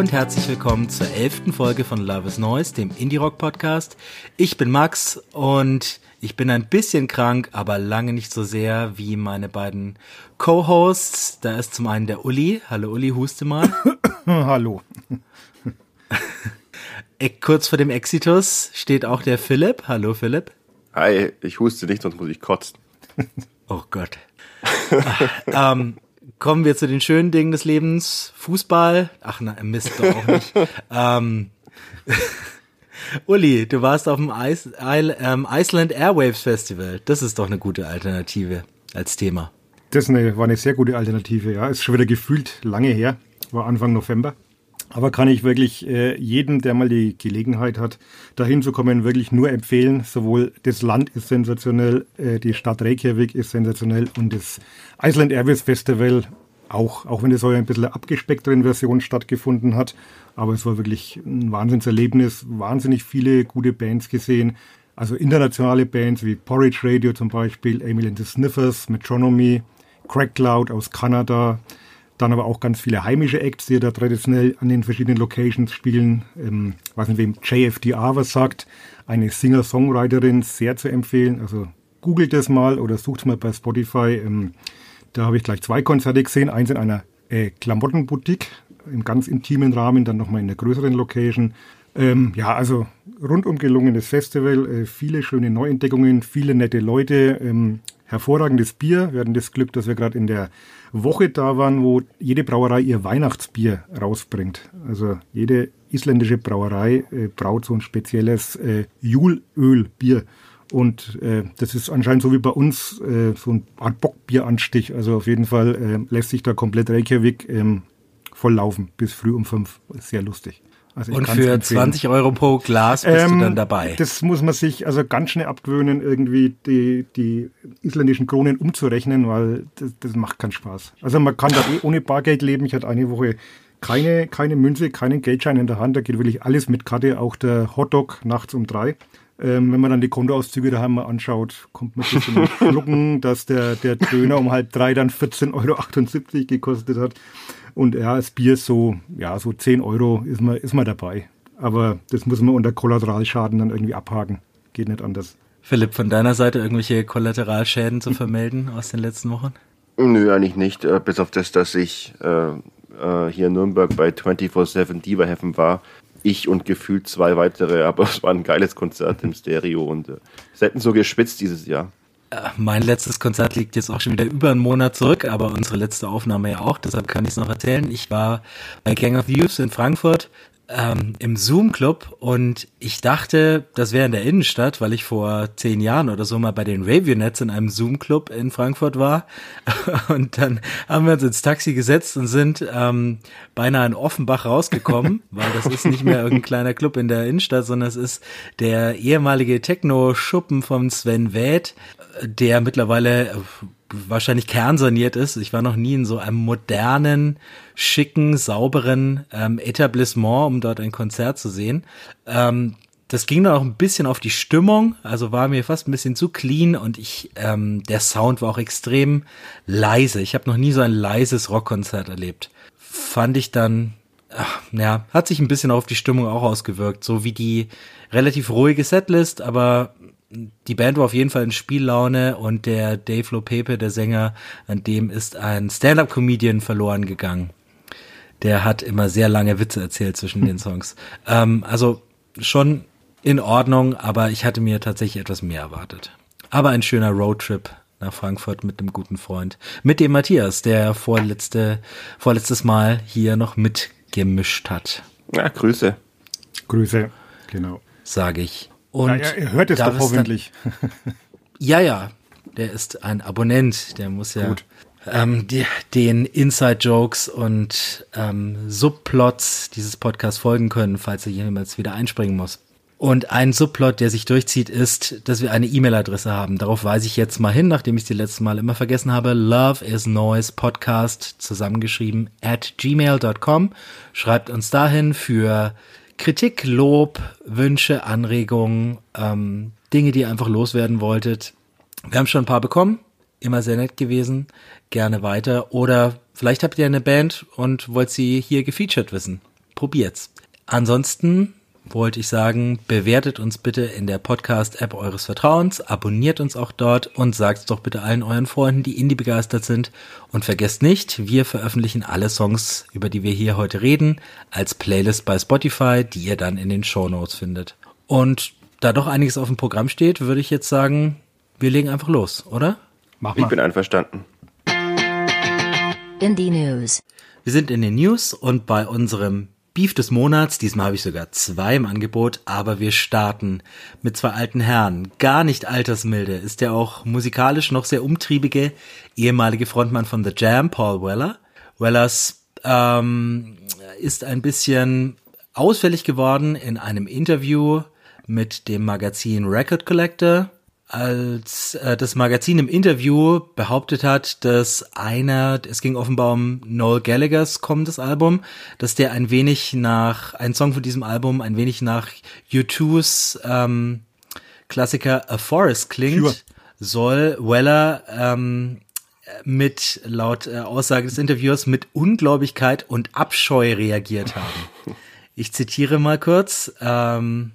Und herzlich willkommen zur elften Folge von Love is Noise, dem Indie Rock Podcast. Ich bin Max und ich bin ein bisschen krank, aber lange nicht so sehr wie meine beiden Co-Hosts. Da ist zum einen der Uli. Hallo Uli, huste mal. Hallo. Kurz vor dem Exitus steht auch der Philipp. Hallo Philipp. Hi, ich huste nicht, sonst muss ich kotzen. Oh Gott. ähm, kommen wir zu den schönen Dingen des Lebens. Fußball. Ach na, Mist doch auch nicht. ähm, Uli, du warst auf dem Ice, ähm, Iceland Airwaves Festival. Das ist doch eine gute Alternative als Thema. Das war eine sehr gute Alternative, ja. Ist schon wieder gefühlt lange her. War Anfang November. Aber kann ich wirklich äh, jedem, der mal die Gelegenheit hat, dahin zu kommen, wirklich nur empfehlen. Sowohl das Land ist sensationell, äh, die Stadt Reykjavik ist sensationell und das Iceland Airways Festival auch, auch wenn es so ein bisschen abgespeckteren Version stattgefunden hat. Aber es war wirklich ein Wahnsinnserlebnis, wahnsinnig viele gute Bands gesehen. Also internationale Bands wie Porridge Radio zum Beispiel, Emil and the Sniffers, Metronomy, Crack Cloud aus Kanada, dann aber auch ganz viele heimische Acts, die da traditionell an den verschiedenen Locations spielen. Ähm, weiß nicht, wem JFDR was sagt. Eine Singer-Songwriterin, sehr zu empfehlen. Also googelt das mal oder sucht mal bei Spotify. Ähm, da habe ich gleich zwei Konzerte gesehen. Eins in einer äh, Klamottenboutique im ganz intimen Rahmen, dann nochmal in einer größeren Location. Ähm, ja, also rundum gelungenes Festival, äh, viele schöne Neuentdeckungen, viele nette Leute, ähm, hervorragendes Bier. Wir hatten das Glück, dass wir gerade in der Woche da waren, wo jede Brauerei ihr Weihnachtsbier rausbringt. Also jede isländische Brauerei äh, braut so ein spezielles äh, Julölbier. Und äh, das ist anscheinend so wie bei uns äh, so ein Art Bockbieranstich. Also auf jeden Fall äh, lässt sich da komplett Reykjavik ähm, voll laufen bis früh um fünf. Sehr lustig. Also und für empfehlen. 20 Euro pro Glas bist ähm, du dann dabei. Das muss man sich also ganz schnell abgewöhnen, irgendwie die, die isländischen Kronen umzurechnen, weil das, das macht keinen Spaß. Also man kann da eh ohne Bargeld leben. Ich hatte eine Woche keine, keine Münze, keinen Geldschein in der Hand. Da geht wirklich alles mit Karte, auch der Hotdog nachts um drei. Ähm, wenn man dann die Kontoauszüge daheim mal anschaut, kommt man ein bisschen schlucken, dass der, der Döner um halb drei dann 14,78 Euro gekostet hat. Und ja, das Bier ist so, ja, so 10 Euro ist man, ist man dabei. Aber das muss man unter Kollateralschaden dann irgendwie abhaken. Geht nicht anders. Philipp, von deiner Seite irgendwelche Kollateralschäden zu vermelden aus den letzten Wochen? Nö, eigentlich nicht. Äh, bis auf das, dass ich äh, äh, hier in Nürnberg bei 24-7 Diva Heaven war. Ich und gefühlt zwei weitere, aber es war ein geiles Konzert im Stereo und äh, es hätten so gespitzt dieses Jahr. Äh, mein letztes Konzert liegt jetzt auch schon wieder über einen Monat zurück, aber unsere letzte Aufnahme ja auch, deshalb kann ich es noch erzählen. Ich war bei Gang of Youths in Frankfurt ähm, im Zoom-Club und ich dachte, das wäre in der Innenstadt, weil ich vor zehn Jahren oder so mal bei den Ravionets in einem Zoom-Club in Frankfurt war. Und dann haben wir uns ins Taxi gesetzt und sind ähm, beinahe in Offenbach rausgekommen, weil das ist nicht mehr irgendein kleiner Club in der Innenstadt, sondern es ist der ehemalige Techno-Schuppen von Sven Wäth, der mittlerweile wahrscheinlich kernsaniert ist. Ich war noch nie in so einem modernen, schicken, sauberen ähm, Etablissement, um dort ein Konzert zu sehen. Ähm, das ging dann auch ein bisschen auf die Stimmung, also war mir fast ein bisschen zu clean und ich, ähm, der Sound war auch extrem leise. Ich habe noch nie so ein leises Rockkonzert erlebt. Fand ich dann, ach, ja, hat sich ein bisschen auf die Stimmung auch ausgewirkt, so wie die relativ ruhige Setlist, aber die Band war auf jeden Fall in Spiellaune und der Dave Lopepe, der Sänger, an dem ist ein Stand-up-Comedian verloren gegangen. Der hat immer sehr lange Witze erzählt zwischen den Songs. Ähm, also schon in Ordnung, aber ich hatte mir tatsächlich etwas mehr erwartet. Aber ein schöner Roadtrip nach Frankfurt mit einem guten Freund. Mit dem Matthias, der vorletzte, vorletztes Mal hier noch mitgemischt hat. Ja, Grüße. Grüße, genau. Sage ich. Und ja, er hört es doch hoffentlich. Dann, ja, ja, der ist ein Abonnent, der muss ja ähm, die, den Inside-Jokes und ähm, Subplots dieses Podcasts folgen können, falls er jemals wieder einspringen muss. Und ein Subplot, der sich durchzieht, ist, dass wir eine E-Mail-Adresse haben. Darauf weise ich jetzt mal hin, nachdem ich es die letzten Mal immer vergessen habe. Love is Noise Podcast zusammengeschrieben at gmail.com. Schreibt uns dahin für Kritik, Lob, Wünsche, Anregungen, ähm, Dinge, die ihr einfach loswerden wolltet. Wir haben schon ein paar bekommen. Immer sehr nett gewesen. Gerne weiter. Oder vielleicht habt ihr eine Band und wollt sie hier gefeatured wissen. Probiert's. Ansonsten wollte ich sagen, bewertet uns bitte in der Podcast-App eures Vertrauens, abonniert uns auch dort und sagt doch bitte allen euren Freunden, die Indie begeistert sind. Und vergesst nicht, wir veröffentlichen alle Songs, über die wir hier heute reden, als Playlist bei Spotify, die ihr dann in den Show Notes findet. Und da doch einiges auf dem Programm steht, würde ich jetzt sagen, wir legen einfach los, oder? Mach Ich mal. bin einverstanden. Indie News. Wir sind in den News und bei unserem Beef des Monats, diesmal habe ich sogar zwei im Angebot, aber wir starten mit zwei alten Herren. Gar nicht altersmilde ist der auch musikalisch noch sehr umtriebige ehemalige Frontmann von The Jam, Paul Weller. Wellers ähm, ist ein bisschen ausfällig geworden in einem Interview mit dem Magazin Record Collector als äh, das Magazin im Interview behauptet hat, dass einer, es ging offenbar um Noel Gallaghers kommendes Album, dass der ein wenig nach, ein Song von diesem Album ein wenig nach U2s ähm, Klassiker A Forest klingt, Sure. soll Weller ähm, mit, laut äh, Aussage des Interviewers, mit Ungläubigkeit und Abscheu reagiert haben. Ich zitiere mal kurz. Ähm,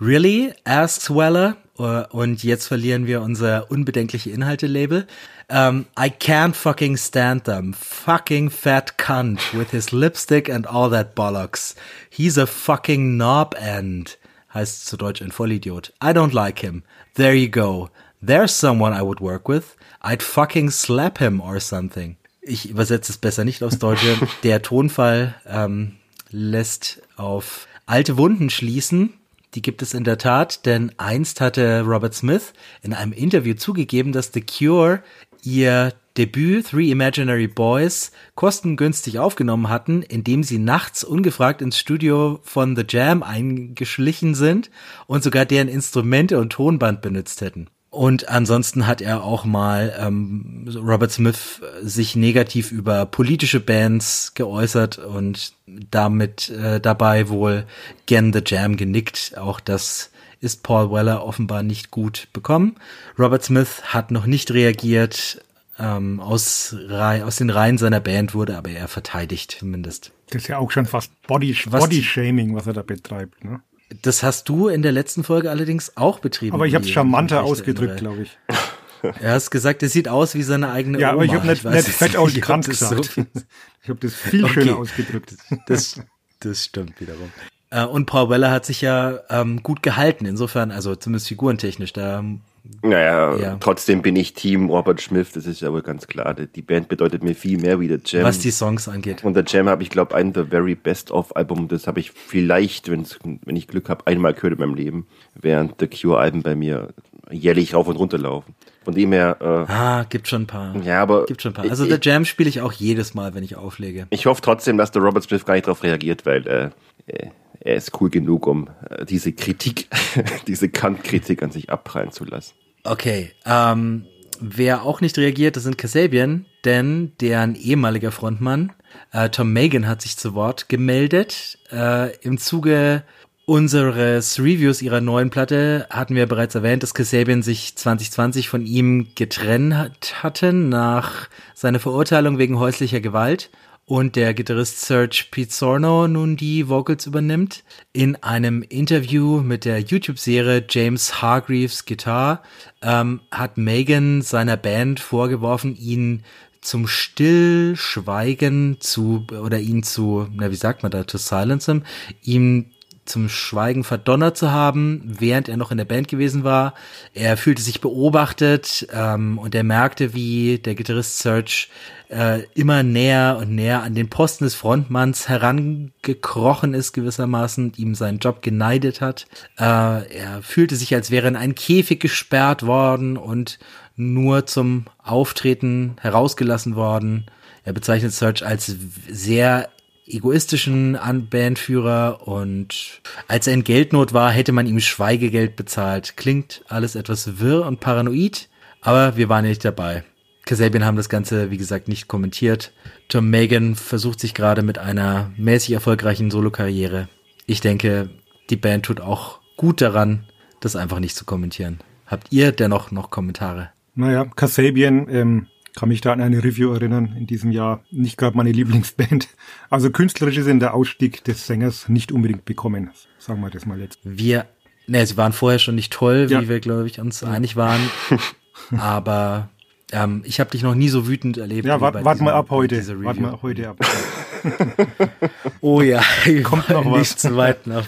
Really? asks Weller. Uh, Und jetzt verlieren wir unser unbedenkliche Inhalte-Label. Um, I can't fucking stand them. Fucking fat cunt with his lipstick and all that bollocks. He's a fucking knob end. Heißt zu Deutsch ein Vollidiot. I don't like him. There you go. There's someone I would work with. I'd fucking slap him or something. Ich übersetze es besser nicht aufs Deutsche. Der Tonfall ähm, lässt auf alte Wunden schließen. Die gibt es in der Tat, denn einst hatte Robert Smith in einem Interview zugegeben, dass The Cure ihr Debüt Three Imaginary Boys kostengünstig aufgenommen hatten, indem sie nachts ungefragt ins Studio von The Jam eingeschlichen sind und sogar deren Instrumente und Tonband benutzt hätten. Und ansonsten hat er auch mal ähm, Robert Smith äh, sich negativ über politische Bands geäußert und damit äh, dabei wohl gern The Jam genickt. Auch das ist Paul Weller offenbar nicht gut bekommen. Robert Smith hat noch nicht reagiert. Ähm, aus, aus den Reihen seiner Band wurde aber er verteidigt zumindest. Das ist ja auch schon fast Body, Was- Body-Shaming, was er da betreibt. Ne? Das hast du in der letzten Folge allerdings auch betrieben. Aber ich habe es charmanter ausgedrückt, glaube ich. Er hast gesagt, es sieht aus wie seine eigene Ja, Oma. aber ich habe nicht, nicht fett Kant das so gesagt. viel- ich habe das viel Okay. schöner ausgedrückt. Das, das stimmt wiederum. Äh, Und Paul Weller hat sich ja ähm, gut gehalten, insofern, also zumindest figurentechnisch. Da, Naja, Ja. trotzdem bin ich Team Robert Smith, das ist ja wohl ganz klar. Die Band bedeutet mir viel mehr wie der Jam. was die Songs angeht. Und der Jam habe ich, glaube ein The Very Best of Album. Das habe ich vielleicht, wenn's, wenn ich Glück habe, einmal gehört in meinem Leben, während The Cure Alben bei mir jährlich rauf und runter laufen. Von dem her, Ah, gibt schon ein paar. äh, ja, aber Gibt schon ein paar. Also ich, The Jam spiele ich auch jedes Mal, wenn ich auflege. ich hoffe trotzdem, dass der Robert Smith gar nicht darauf reagiert, weil äh, äh, er ist cool genug, um äh, diese Kritik, diese Kant-Kritik an sich abprallen zu lassen. Okay, ähm, wer auch nicht reagiert, das sind Kasabian, denn deren ehemaliger Frontmann, äh, Tom Megan, hat sich zu Wort gemeldet. Äh, Im Zuge unseres Reviews ihrer neuen Platte hatten wir bereits erwähnt, dass Kasabian sich 2020 von ihm getrennt hat- hatten nach seiner Verurteilung wegen häuslicher Gewalt und der Gitarrist Serge Pizzorno nun die Vocals übernimmt. In einem Interview mit der YouTube-Serie James Hargreaves Guitar ähm, hat Megan seiner Band vorgeworfen, ihn zum Stillschweigen zu, oder ihn zu, na, wie sagt man da, to silence him, ihm zum Schweigen verdonnert zu haben, während er noch in der Band gewesen war. Er fühlte sich beobachtet ähm, und er merkte, wie der Gitarrist Serge äh, immer näher und näher an den Posten des Frontmanns herangekrochen ist gewissermaßen ihm seinen Job geneidet hat. Äh, er fühlte sich, als wäre in einen Käfig gesperrt worden und nur zum Auftreten herausgelassen worden. Er bezeichnet Serge als sehr egoistischen Bandführer und als er in Geldnot war, hätte man ihm Schweigegeld bezahlt. Klingt alles etwas wirr und paranoid, aber wir waren nicht dabei. Kasabian haben das Ganze, wie gesagt, nicht kommentiert. Tom Megan versucht sich gerade mit einer mäßig erfolgreichen Solokarriere. Ich denke, die Band tut auch gut daran, das einfach nicht zu kommentieren. Habt ihr dennoch noch Kommentare? Naja, Kasabian, ähm, kann mich da an eine Review erinnern in diesem Jahr. Nicht gerade meine Lieblingsband. Also künstlerisch ist in der Ausstieg des Sängers nicht unbedingt bekommen. Sagen wir das mal jetzt. Wir, ne, sie waren vorher schon nicht toll, ja. wie wir, glaube ich, uns einig waren. Aber ähm, ich habe dich noch nie so wütend erlebt. Ja, warte wart mal ab heute. Warte mal heute ab. oh ja, kommt noch was. Nicht zu weit nach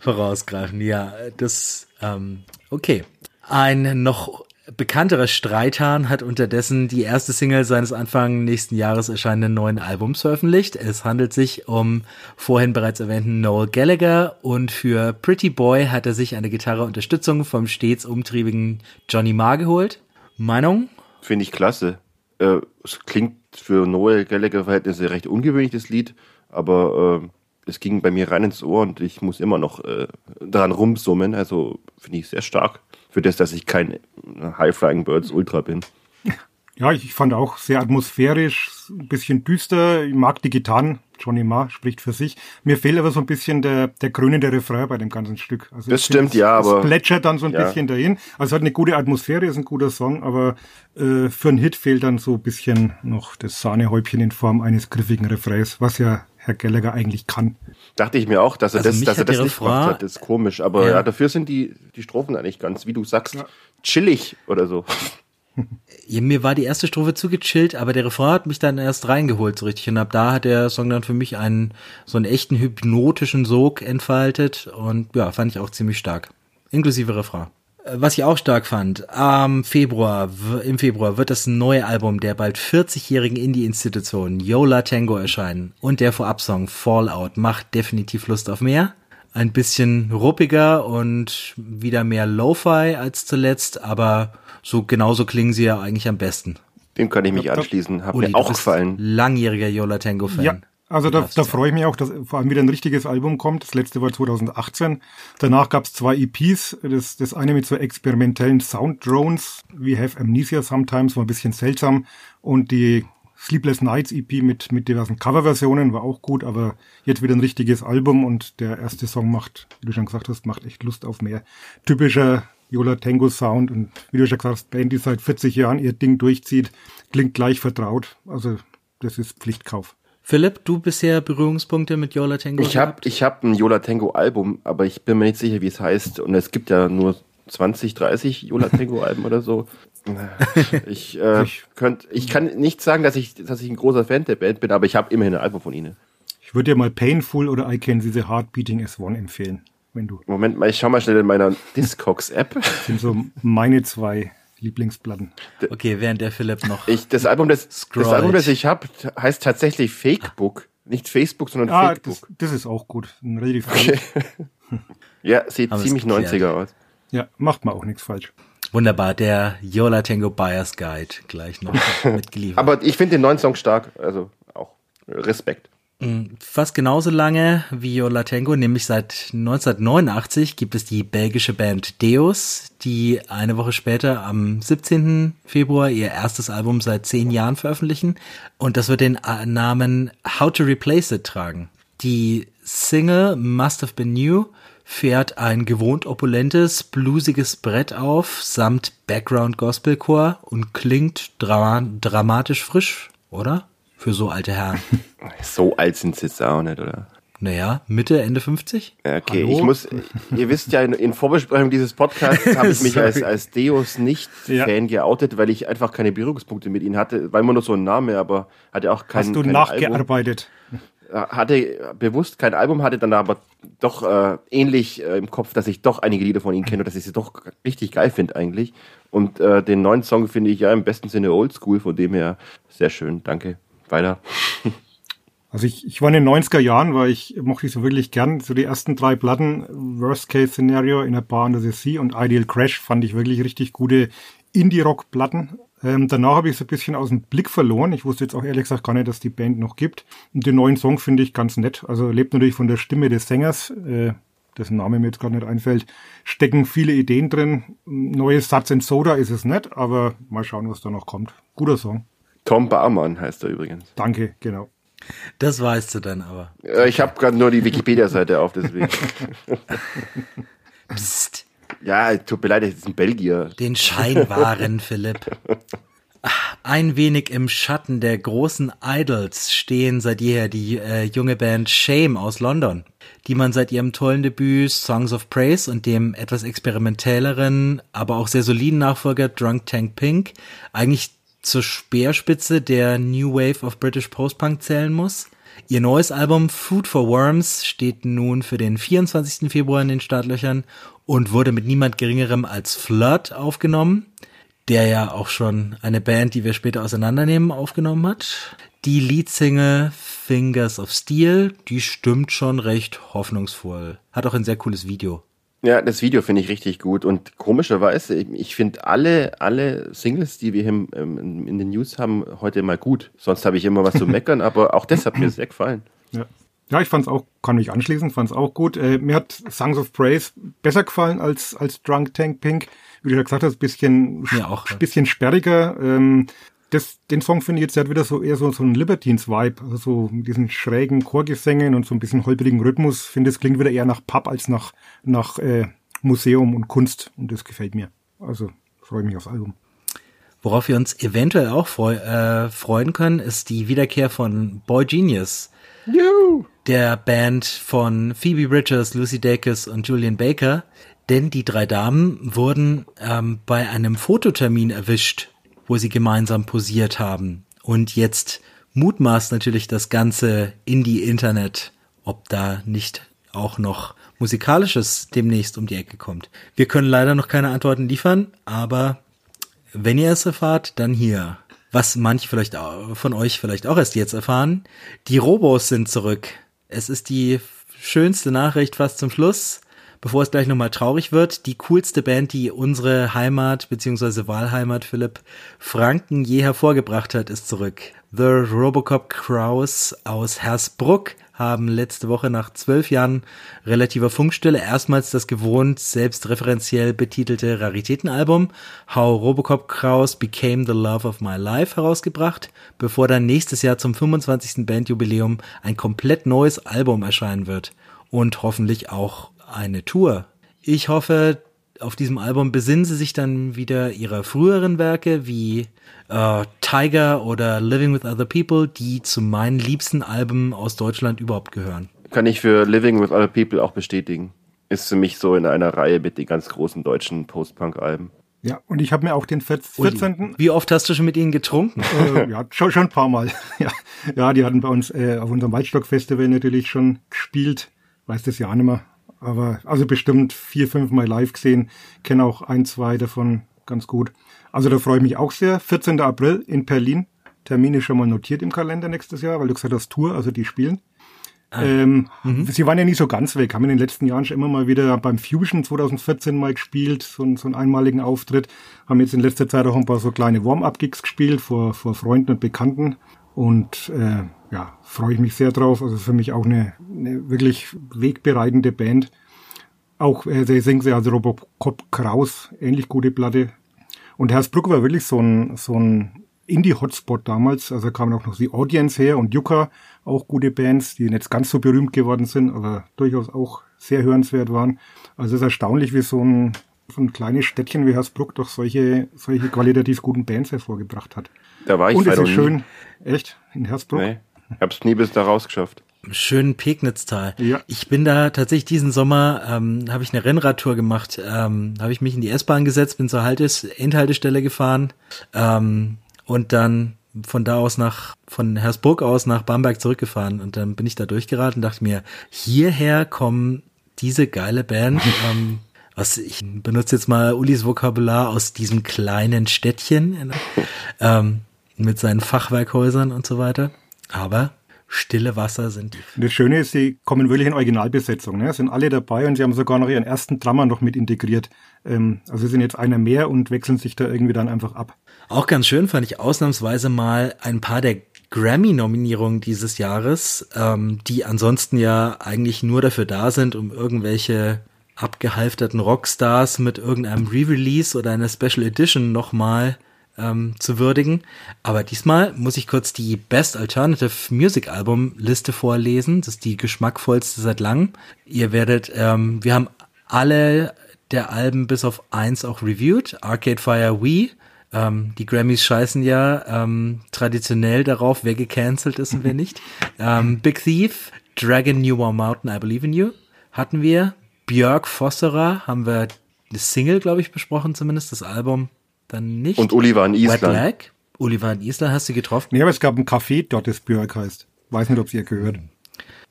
vorausgreifen. Ja, das, ähm, okay. Ein noch bekannterer Streithahn hat unterdessen die erste Single seines Anfang nächsten Jahres erscheinenden neuen Albums veröffentlicht. Es handelt sich um vorhin bereits erwähnten Noel Gallagher und für Pretty Boy hat er sich eine Gitarre Unterstützung vom stets umtriebigen Johnny Marr geholt. Meinung? Finde ich klasse. Äh, es klingt für Noel Gallagher-Verhältnisse recht ungewöhnlich, das Lied, aber äh, es ging bei mir rein ins Ohr und ich muss immer noch äh, daran rumsummen. Also finde ich sehr stark für das, dass ich kein High Flying Birds Ultra bin. Ja, ich fand auch sehr atmosphärisch, ein bisschen düster. Ich mag die Gitarren. Johnny Marr spricht für sich. Mir fehlt aber so ein bisschen der, der krönende Refrain bei dem ganzen Stück. Also das stimmt, ja, aber. Es plätschert dann so ein ja. bisschen dahin. Also hat eine gute Atmosphäre, ist ein guter Song, aber äh, für einen Hit fehlt dann so ein bisschen noch das Sahnehäubchen in Form eines griffigen Refrains, was ja Herr Gallagher eigentlich kann. Dachte ich mir auch, dass er also das, dass er das nicht Refrain, gemacht hat. Das ist komisch. Aber ja. ja. dafür sind die, die Strophen eigentlich ganz, wie du sagst, ja. chillig oder so. Ja, mir war die erste Strophe zu gechillt, aber der Refrain hat mich dann erst reingeholt so richtig. Und ab da hat der Song dann für mich einen so einen echten hypnotischen Sog entfaltet und ja, fand ich auch ziemlich stark. Inklusive Refrain. Äh, was ich auch stark fand, am Februar, im Februar wird das neue Album der bald 40-jährigen Indie-Institution Yola Tango erscheinen und der Vorabsong Fallout macht definitiv Lust auf mehr. Ein bisschen ruppiger und wieder mehr Lo-Fi als zuletzt, aber so genauso klingen sie ja eigentlich am besten. Dem kann ich mich anschließen. Hat Uli, mir auch gefallen. Langjähriger Yola Tango Fan. Ja, also da, da freue ich mich auch, dass vor allem wieder ein richtiges Album kommt. Das letzte war 2018. Danach gab es zwei EPs. Das, das eine mit so experimentellen Sound-Drones, wie Have Amnesia Sometimes, war ein bisschen seltsam. Und die Sleepless Nights EP mit, mit diversen Coverversionen war auch gut, aber jetzt wieder ein richtiges Album und der erste Song macht, wie du schon gesagt hast, macht echt Lust auf mehr. Typischer Yola Tango Sound und wie du schon gesagt hast, Band, die seit 40 Jahren ihr Ding durchzieht, klingt gleich vertraut. Also das ist Pflichtkauf. Philipp, du bisher Berührungspunkte mit Yola Tango? Ich habe ich hab ein Yola Tango Album, aber ich bin mir nicht sicher, wie es heißt. Und es gibt ja nur 20, 30 Yola Tango Alben oder so. Ich, äh, könnt, ich kann nicht sagen, dass ich, dass ich ein großer Fan der Band bin, aber ich habe immerhin ein Album von ihnen. Ich würde dir mal Painful oder I Can See the Heart Beating S1 empfehlen wenn du. Moment mal, ich schau mal schnell in meiner Discogs-App. Das sind so meine zwei Lieblingsplatten. Okay, während der Philipp noch. Ich, das Album, das, das Album, das ich habe, heißt tatsächlich Fakebook. Nicht Facebook, sondern ah, Fakebook. Das, das ist auch gut. Ein relativ okay. ja, sieht Haben ziemlich 90er aus. Ja, macht man auch nichts falsch. Wunderbar, der Yola Tango Buyers Guide gleich noch mitgeliefert. Aber ich finde den neuen Song stark, also auch Respekt. Mm, fast genauso lange wie Yola Tango, nämlich seit 1989 gibt es die belgische Band Deus, die eine Woche später am 17. Februar ihr erstes Album seit zehn Jahren veröffentlichen und das wird den äh, Namen How to Replace It tragen. Die Single Must Have Been New fährt ein gewohnt opulentes, bluesiges Brett auf samt Background Gospelchor und klingt dra dramatisch frisch, oder? Für so alte Herren. So alt sind sie jetzt auch nicht, oder? Naja, Mitte, Ende 50? Okay, Hallo? ich muss, ihr wisst ja, in, in Vorbesprechung dieses Podcasts habe ich mich als, als Deus nicht ja. Fan geoutet, weil ich einfach keine Berührungspunkte mit ihnen hatte, weil man nur so ein Name, aber hatte auch kein Hast du nachgearbeitet? Album. Hatte bewusst kein Album, hatte dann aber doch äh, ähnlich äh, im Kopf, dass ich doch einige Lieder von ihnen kenne und dass ich sie doch richtig geil finde eigentlich. Und äh, den neuen Song finde ich ja im besten Sinne oldschool, von dem her sehr schön, danke weiter. Also ich, ich war in den 90er Jahren, weil ich mochte ich so wirklich gern. So die ersten drei Platten, Worst Case Scenario, In a Bar Under the Sea und Ideal Crash fand ich wirklich richtig gute Indie-Rock-Platten. Ähm, danach habe ich es ein bisschen aus dem Blick verloren. Ich wusste jetzt auch ehrlich gesagt gar nicht, dass die Band noch gibt. Und den neuen Song finde ich ganz nett. Also lebt natürlich von der Stimme des Sängers, äh, dessen Name mir jetzt gerade nicht einfällt. Stecken viele Ideen drin. Neues Satz in Soda ist es nicht, aber mal schauen, was da noch kommt. Guter Song. Tom Barmann heißt er übrigens. Danke, genau. Das weißt du dann aber. Äh, Ich habe gerade nur die Wikipedia-Seite auf, deswegen. Psst, Ja, tut mir leid, das ist ein Belgier. den Schein wahren, Philipp. Ein wenig im Schatten der großen Idols stehen seit jeher die äh, junge Band Shame aus London, die man seit ihrem tollen Debüt Songs of Praise und dem etwas experimentelleren, aber auch sehr soliden Nachfolger Drunk Tank Pink eigentlich zur Speerspitze der New Wave of British Post-Punk zählen muss. Ihr neues Album Food for Worms steht nun für den 24. Februar in den Startlöchern und wurde mit niemand geringerem als Flirt aufgenommen, der ja auch schon eine Band, die wir später auseinandernehmen, aufgenommen hat. Die Leadsingle Fingers of Steel, die stimmt schon recht hoffnungsvoll. Hat auch ein sehr cooles Video. Ja, das Video finde ich richtig gut und komischerweise, ich, ich finde alle, alle Singles, die wir hier im, ähm, in den News haben, heute mal gut. Sonst habe ich immer was zu meckern, aber auch das hat mir sehr gefallen. Ja. Ja, ich fand's auch, kann mich anschließen, fand's auch gut. Äh, mir hat Songs of Praise besser gefallen als, als Drunk Tank Pink. Wie du ja gesagt hast, bisschen, Mir auch, ja. bisschen sperriger. Ähm, das, den Song finde ich jetzt, der hat wieder so eher so, so einen Libertines-Vibe. Also so mit diesen schrägen Chorgesängen und so ein bisschen holprigen Rhythmus. Finde, es klingt wieder eher nach Pub als nach, nach äh, Museum und Kunst. Und das gefällt mir. Also freue mich aufs Album. Worauf wir uns eventuell auch freu äh, freuen können, ist die Wiederkehr von Boy Genius, der Band von Phoebe Bridgers, Lucy Dacus und Julian Baker. Denn die drei Damen wurden ähm, bei einem Fototermin erwischt, wo sie gemeinsam posiert haben. Und jetzt mutmaßt natürlich das ganze Indie-Internet, ob da nicht auch noch musikalisches demnächst um die Ecke kommt. Wir können leider noch keine Antworten liefern, aber wenn ihr es erfahrt, dann hier. Was manche vielleicht von euch vielleicht auch erst jetzt erfahren. Die Robos sind zurück. Es ist die schönste Nachricht fast zum Schluss, bevor es gleich nochmal traurig wird. Die coolste Band, die unsere Heimat bzw. Wahlheimat Philipp Franken je hervorgebracht hat, ist zurück. The Robocop Crows aus Hersbruck haben letzte Woche nach zwölf Jahren relativer Funkstille erstmals das gewohnt selbstreferenziell betitelte Raritätenalbum How Robocop Kraus Became the Love of My Life herausgebracht, bevor dann nächstes Jahr zum 25. Bandjubiläum ein komplett neues Album erscheinen wird und hoffentlich auch eine Tour. Ich hoffe, auf diesem Album besinnen sie sich dann wieder ihrer früheren Werke wie äh, Tiger oder Living with Other People, die zu meinen liebsten Alben aus Deutschland überhaupt gehören. Kann ich für Living with Other People auch bestätigen. Ist für mich so in einer Reihe mit den ganz großen deutschen Post-Punk-Alben. Ja, und ich habe mir auch den 14. Wie oft hast du schon mit ihnen getrunken? äh, ja, schon, schon ein paar Mal. ja. ja, die hatten bei uns äh, auf unserem Waldstock-Festival natürlich schon gespielt. Weiß das ja auch nicht mehr. Aber also bestimmt vier, fünf Mal live gesehen. Kenne auch ein, zwei davon ganz gut. Also da freue ich mich auch sehr. 14. April in Berlin. Termin ist schon mal notiert im Kalender nächstes Jahr, weil du gesagt hast Tour, also die spielen. Ähm, Sie waren ja nie so ganz weg, haben in den letzten Jahren schon immer mal wieder beim Fusion 2014 mal gespielt, so, einen- so einen einmaligen Auftritt. Haben jetzt in letzter Zeit auch ein paar so kleine Warm-up-Gigs gespielt vor, vor Freunden und Bekannten. Und äh, ja, freue ich mich sehr drauf. Also für mich auch eine, eine wirklich wegbereitende Band. Auch äh, sie singen sie also Robocop Kraus, ähnlich gute Platte. Und Hersbruck war wirklich so ein, so ein Indie-Hotspot damals. Also kamen auch noch die Audience her und Yucca, auch gute Bands, die nicht ganz so berühmt geworden sind, aber durchaus auch sehr hörenswert waren. Also es ist erstaunlich, wie so ein, so ein kleines Städtchen wie Hersbruck doch solche, solche qualitativ guten Bands hervorgebracht hat. Da war ich und es ist schön, echt, in Hersbruck. Nee, hab's nie bis da rausgeschafft. Im schönen Pegnitztal. Ja. Ich bin da tatsächlich diesen Sommer, ähm, habe ich eine Rennradtour gemacht, ähm, habe ich mich in die S-Bahn gesetzt, bin zur Haltes Endhaltestelle gefahren ähm, und dann von da aus nach, von Hersbruck aus nach Bamberg zurückgefahren und dann bin ich da durchgeraten und dachte mir, hierher kommen diese geile Band, ähm, was ich benutze jetzt mal Ulis Vokabular aus diesem kleinen Städtchen ähm, mit seinen Fachwerkhäusern und so weiter. Aber Stille Wasser sind die. Und das Schöne ist, sie kommen wirklich in Originalbesetzung. Ne? Sind alle dabei und sie haben sogar noch ihren ersten Drummer noch mit integriert. Ähm, also sie sind jetzt einer mehr und wechseln sich da irgendwie dann einfach ab. Auch ganz schön fand ich ausnahmsweise mal ein paar der Grammy-Nominierungen dieses Jahres, ähm, die ansonsten ja eigentlich nur dafür da sind, um irgendwelche abgehalfterten Rockstars mit irgendeinem Re-Release oder einer Special Edition nochmal ähm, zu würdigen. Aber diesmal muss ich kurz die Best Alternative Music Album Liste vorlesen. Das ist die geschmackvollste seit langem. Ihr werdet, ähm, wir haben alle der Alben bis auf eins auch reviewed. Arcade Fire Wii. Ähm, die Grammys scheißen ja ähm, traditionell darauf, wer gecancelt ist und wer nicht. Ähm, Big Thief, Dragon New War Mountain, I Believe in You hatten wir. Björk Fosserer haben wir eine Single, glaube ich, besprochen zumindest, das Album dann nicht. Und Uli war in Island. Wet Lag. Uli war in Island, hast du getroffen? Nee, aber es gab ein Café dort, das Björk heißt. Weiß nicht, ob sie ihr gehört.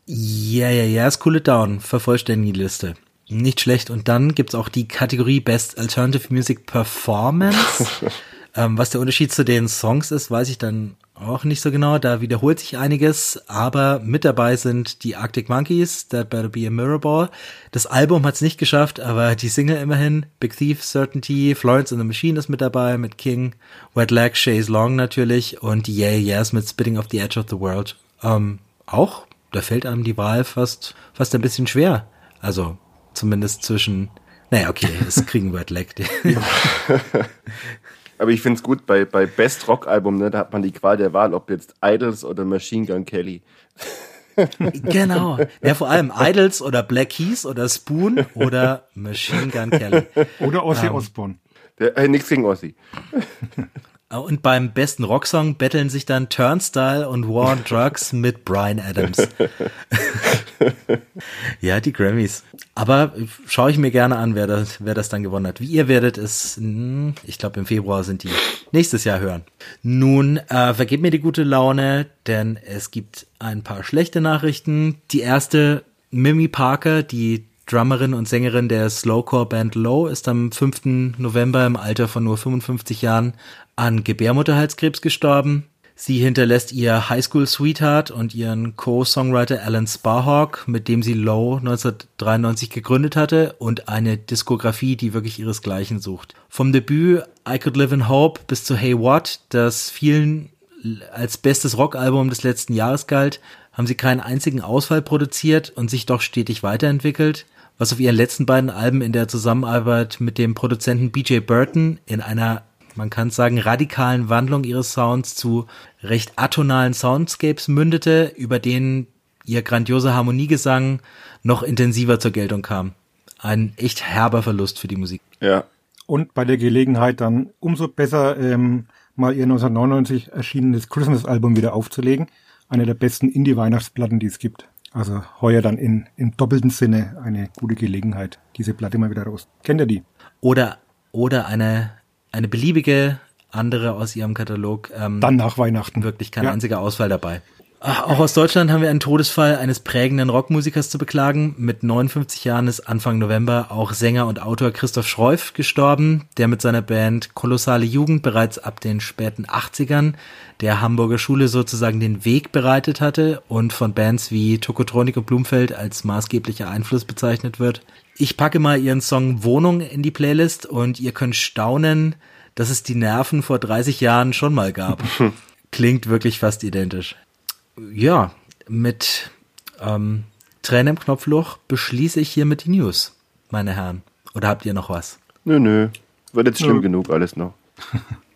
Ja, ja, ja, ist cool down. Vervollständigen die Liste. Nicht schlecht. Und dann gibt's auch die Kategorie Best Alternative Music Performance. ähm, was der Unterschied zu den Songs ist, weiß ich dann auch nicht so genau. Da wiederholt sich einiges, aber mit dabei sind die Arctic Monkeys, That Better Be a Mirror Ball. Das Album hat's nicht geschafft, aber die Single immerhin. Big Thief, Certainty, Florence and the Machine ist mit dabei, mit King, Wet Leg, Shays Long natürlich und Yeah Yes mit Spitting off the Edge of the World. Ähm, auch, da fällt einem die Wahl fast, fast ein bisschen schwer. Also, zumindest zwischen, naja, okay, es kriegen Wet Leg. Aber ich finde es gut, bei, bei Best Rock Album, ne, da hat man die Qual der Wahl, ob jetzt Idols oder Machine Gun Kelly. genau. Ja, vor allem Idols oder Black Keys oder Spoon oder Machine Gun Kelly. Oder Ozzy ähm, Osbourne. Der, äh, nichts gegen Ozzy. Und beim besten Rocksong betteln sich dann Turnstile und War on Drugs mit Brian Adams. ja, die Grammys. Aber schaue ich mir gerne an, wer das, wer das dann gewonnen hat. Wie ihr werdet es, hm, ich glaube im Februar sind die nächstes Jahr hören. Nun, äh, vergebt mir die gute Laune, denn es gibt ein paar schlechte Nachrichten. Die erste, Mimi Parker, die Drummerin und Sängerin der Slowcore-Band Low, ist am 5. November im Alter von nur 55 Jahren an Gebärmutterhalskrebs gestorben. Sie hinterlässt ihr Highschool-Sweetheart und ihren Co-Songwriter Alan Sparhawk, mit dem sie Low 1993 gegründet hatte und eine Diskografie, die wirklich ihresgleichen sucht. Vom Debüt I Could Live in Hope bis zu Hey What, das vielen als bestes Rockalbum des letzten Jahres galt, haben sie keinen einzigen Ausfall produziert und sich doch stetig weiterentwickelt was auf ihren letzten beiden Alben in der Zusammenarbeit mit dem Produzenten BJ Burton in einer man kann sagen, radikalen Wandlung ihres Sounds zu recht atonalen Soundscapes mündete, über denen ihr grandioser Harmoniegesang noch intensiver zur Geltung kam. Ein echt herber Verlust für die Musik. Ja. Und bei der Gelegenheit dann umso besser ähm, mal ihr 1999 erschienenes Christmas-Album wieder aufzulegen. Eine der besten Indie-Weihnachtsplatten, die es gibt. Also heuer dann in, im doppelten Sinne eine gute Gelegenheit, diese Platte mal wieder raus. Kennt ihr die? Oder, oder eine eine beliebige andere aus ihrem Katalog. Ähm, Dann nach Weihnachten. Wirklich kein ja. einziger Ausfall dabei. Auch aus Deutschland haben wir einen Todesfall eines prägenden Rockmusikers zu beklagen. Mit 59 Jahren ist Anfang November auch Sänger und Autor Christoph Schreuf gestorben, der mit seiner Band Kolossale Jugend bereits ab den späten 80ern der Hamburger Schule sozusagen den Weg bereitet hatte und von Bands wie Tokotronik und Blumfeld als maßgeblicher Einfluss bezeichnet wird. Ich packe mal ihren Song Wohnung in die Playlist und ihr könnt staunen, dass es die Nerven vor 30 Jahren schon mal gab. Klingt wirklich fast identisch. Ja, mit ähm, Tränen im Knopfloch beschließe ich hiermit die News, meine Herren. Oder habt ihr noch was? Nö, nö. Wird jetzt schlimm ja. genug alles noch.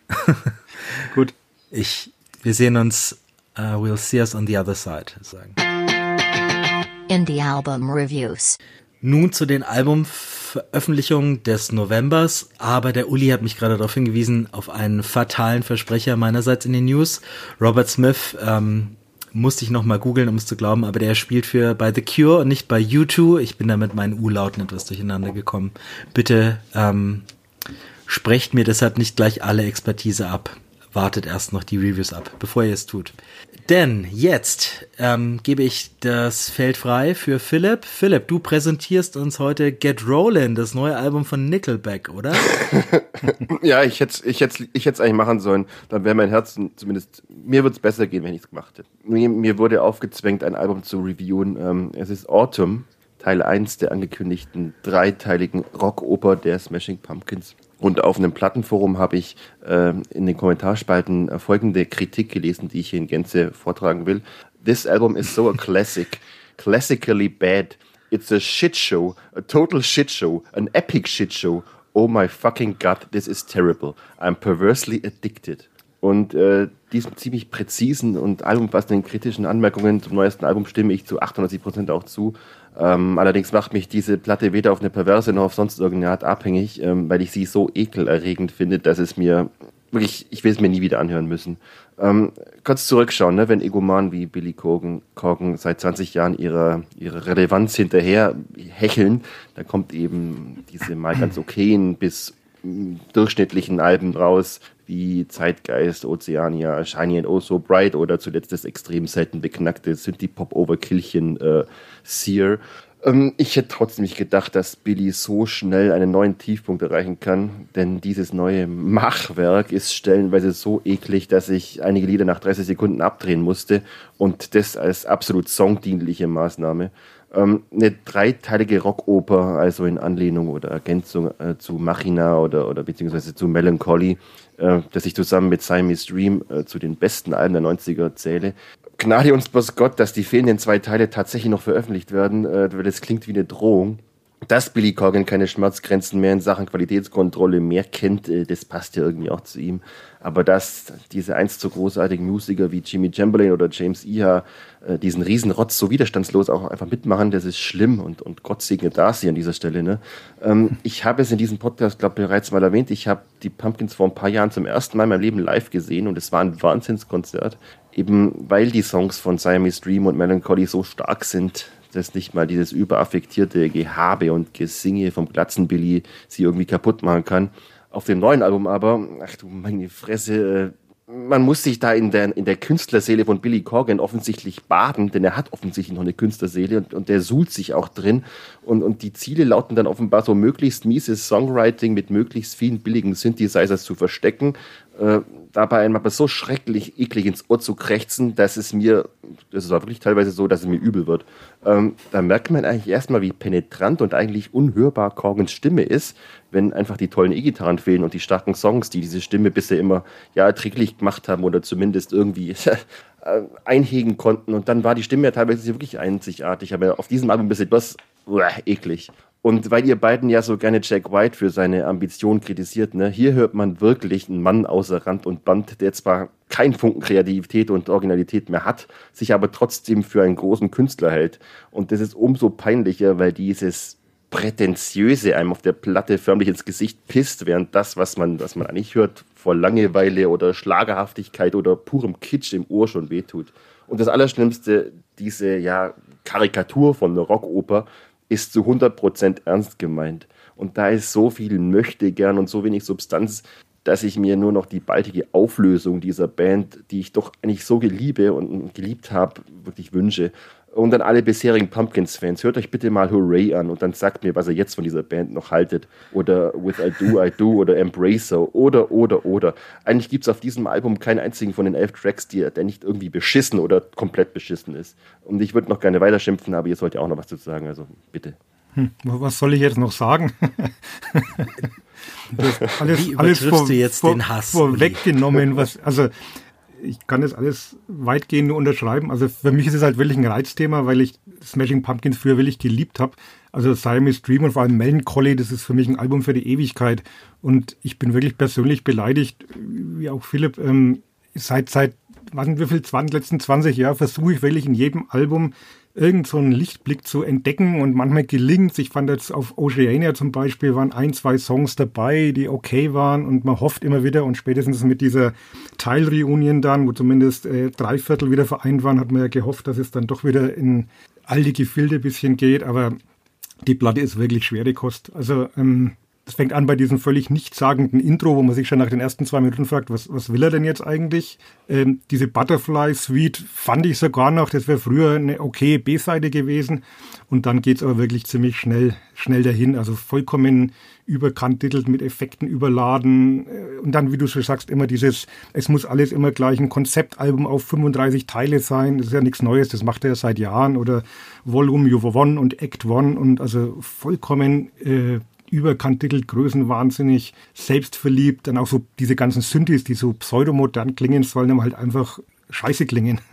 Gut. Ich, wir sehen uns, uh, we'll see us on the other side, sagen. Indie Album Reviews. Nun zu den Albumveröffentlichungen des Novembers, aber der Uli hat mich gerade darauf hingewiesen, auf einen fatalen Versprecher meinerseits in den News. Robert Smith, ähm, musste ich nochmal googeln, um es zu glauben, aber der spielt für bei The Cure und nicht bei U2. Ich bin da mit meinen U-Lauten etwas durcheinander gekommen. Bitte ähm, sprecht mir deshalb nicht gleich alle Expertise ab wartet erst noch die Reviews ab, bevor ihr es tut. Denn jetzt ähm, gebe ich das Feld frei für Philipp. Philipp, du präsentierst uns heute Get Rollin', das neue Album von Nickelback, oder? ja, ich hätte ich hätte ich hätte es eigentlich machen sollen. Dann wäre mein Herz zumindest mir würde es besser gehen, wenn ich es gemacht hätte. Mir, mir, wurde aufgezwängt, ein Album zu reviewen. Ähm, es ist Autumn, Teil 1 der angekündigten dreiteiligen Rockoper der Smashing Pumpkins. Und auf einem Plattenforum habe ich äh, in den Kommentarspalten folgende Kritik gelesen, die ich hier in Gänze vortragen will. This album is so a classic, classically bad. It's a shit show, a total shit show, an epic shit show. Oh my fucking god, this is terrible. I'm perversely addicted. Und äh, diesen ziemlich präzisen und allumfassenden kritischen Anmerkungen zum neuesten Album stimme ich zu 98 Prozent auch zu. Ähm, allerdings macht mich diese Platte weder auf eine perverse noch auf sonst irgendeine Art abhängig, ähm, weil ich sie so ekelerregend finde, dass es mir wirklich, ich will es mir nie wieder anhören müssen. Ähm, kurz zurückschauen, ne, wenn Egoman wie Billy Corgan, Corgan seit 20 Jahren ihrer, ihre Relevanz hinterher hecheln, dann kommt eben diese mal ganz okayen bis durchschnittlichen Alben raus, wie Zeitgeist, Oceania, Shiny and Oh So Bright oder zuletzt das extrem selten beknackte Synthie-Pop-Overkillchen äh, Sear. Ähm, ich hätte trotzdem nicht gedacht, dass Billy so schnell einen neuen Tiefpunkt erreichen kann, denn dieses neue Machwerk ist stellenweise so eklig, dass ich einige Lieder nach 30 Sekunden abdrehen musste und das als absolut songdienliche Maßnahme. Ähm, eine dreiteilige Rockoper, also in Anlehnung oder Ergänzung äh, zu Machina oder, oder beziehungsweise zu Melancholy, äh, das ich zusammen mit Siamese Dream äh, zu den besten Alben der 90er zähle. Gnade uns bloß Gott, dass die fehlenden zwei Teile tatsächlich noch veröffentlicht werden, äh, weil das klingt wie eine Drohung. Dass Billy Corgan keine Schmerzgrenzen mehr in Sachen Qualitätskontrolle mehr kennt, äh, das passt ja irgendwie auch zu ihm. Aber dass diese einst so großartigen Musiker wie Jimmy Chamberlain oder James Iha äh, diesen Riesenrotz so widerstandslos auch einfach mitmachen, das ist schlimm und, und Gott segne Darcy an dieser Stelle. Ne? Ähm, ich habe es in diesem Podcast, glaube ich, bereits mal erwähnt. Ich habe die Pumpkins vor ein paar Jahren zum ersten Mal in meinem Leben live gesehen und es war ein Wahnsinnskonzert. Eben weil die Songs von Siamese Dream und Melancholy so stark sind, dass nicht mal dieses überaffektierte Gehabe und Gesinge vom Glatzenbilly sie irgendwie kaputt machen kann. Auf dem neuen Album aber, ach du meine Fresse, äh, man muss sich da in der, in der Künstlerseele von Billy Corgan offensichtlich baden, denn er hat offensichtlich noch eine Künstlerseele und, und der suhlt sich auch drin. Und, und die Ziele lauten dann offenbar so möglichst mieses Songwriting mit möglichst vielen billigen Synthesizers zu verstecken, äh, dabei einmal so schrecklich eklig ins Ohr zu krächzen, dass es mir, das auch wirklich teilweise so, dass es mir übel wird. Ähm, da merkt man eigentlich erstmal, wie penetrant und eigentlich unhörbar Corgans Stimme ist, wenn einfach die tollen E-Gitarren fehlen und die starken Songs, die diese Stimme bisher immer ja erträglich gemacht haben oder zumindest irgendwie äh, einhegen konnten. Und dann war die Stimme ja teilweise wirklich einzigartig, aber auf diesem Album ist etwas uah, eklig. Und weil ihr beiden ja so gerne Jack White für seine Ambition kritisiert, ne, hier hört man wirklich einen Mann außer Rand und Band, der zwar kein Funken Kreativität und Originalität mehr hat, sich aber trotzdem für einen großen Künstler hält. Und das ist umso peinlicher, weil dieses Prätentiöse einem auf der Platte förmlich ins Gesicht pisst, während das, was man, was man eigentlich hört, vor Langeweile oder Schlagerhaftigkeit oder purem Kitsch im Ohr schon wehtut. Und das Allerschlimmste, diese ja, Karikatur von der Rockoper, ist zu 100% ernst gemeint. Und da ist so viel möchte gern und so wenig Substanz, dass ich mir nur noch die baldige Auflösung dieser Band, die ich doch eigentlich so geliebe und geliebt habe, wirklich wünsche. Und an alle bisherigen Pumpkins-Fans, hört euch bitte mal Hooray an und dann sagt mir, was ihr jetzt von dieser Band noch haltet. Oder With I Do, I Do oder Embracer oder, oder, oder. Eigentlich gibt es auf diesem Album keinen einzigen von den elf Tracks, die, der nicht irgendwie beschissen oder komplett beschissen ist. Und ich würde noch gerne weiterschimpfen, aber ihr sollt ja auch noch was dazu sagen, also bitte. Hm, was soll ich jetzt noch sagen? alles, Wie alles vor, du jetzt vor, den Hass? Vorweggenommen, was, also ich kann das alles weitgehend nur unterschreiben. Also für mich ist es halt wirklich ein Reizthema, weil ich Smashing Pumpkins früher wirklich geliebt habe. Also Siamese Dream und vor allem Melancholy, das ist für mich ein Album für die Ewigkeit. Und ich bin wirklich persönlich beleidigt, wie auch Philipp, ähm, seit, seit, sind wie viel, 20, letzten 20 Jahren versuche ich wirklich in jedem Album irgend so einen Lichtblick zu entdecken. Und manchmal gelingt Ich fand jetzt auf Oceania zum Beispiel waren ein, zwei Songs dabei, die okay waren. Und man hofft immer wieder. Und spätestens mit dieser Teilreunion dann, wo zumindest äh, drei Viertel wieder vereint waren, hat man ja gehofft, dass es dann doch wieder in all die Gefilde bisschen geht, aber die Platte ist wirklich schwere Kost. Also ähm, Das fängt an bei diesem völlig nichtssagenden Intro, wo man sich schon nach den ersten zwei Minuten fragt, was, was will er denn jetzt eigentlich? Ähm, diese Butterfly Suite fand ich sogar noch, das wäre früher eine okay B-Seite gewesen. Und dann geht's aber wirklich ziemlich schnell, schnell dahin. Also vollkommen überkantitelt, mit Effekten überladen. Äh, und dann, wie du schon sagst, immer dieses, es muss alles immer gleich ein Konzeptalbum auf 35 Teile sein. Das ist ja nichts Neues, das macht er ja seit Jahren. Oder Volume One und Act One und also vollkommen äh, überkantitelt, größenwahnsinnig, selbstverliebt. Dann auch so diese ganzen Synthes, die so pseudomodern klingen, sollen aber halt einfach scheiße klingen.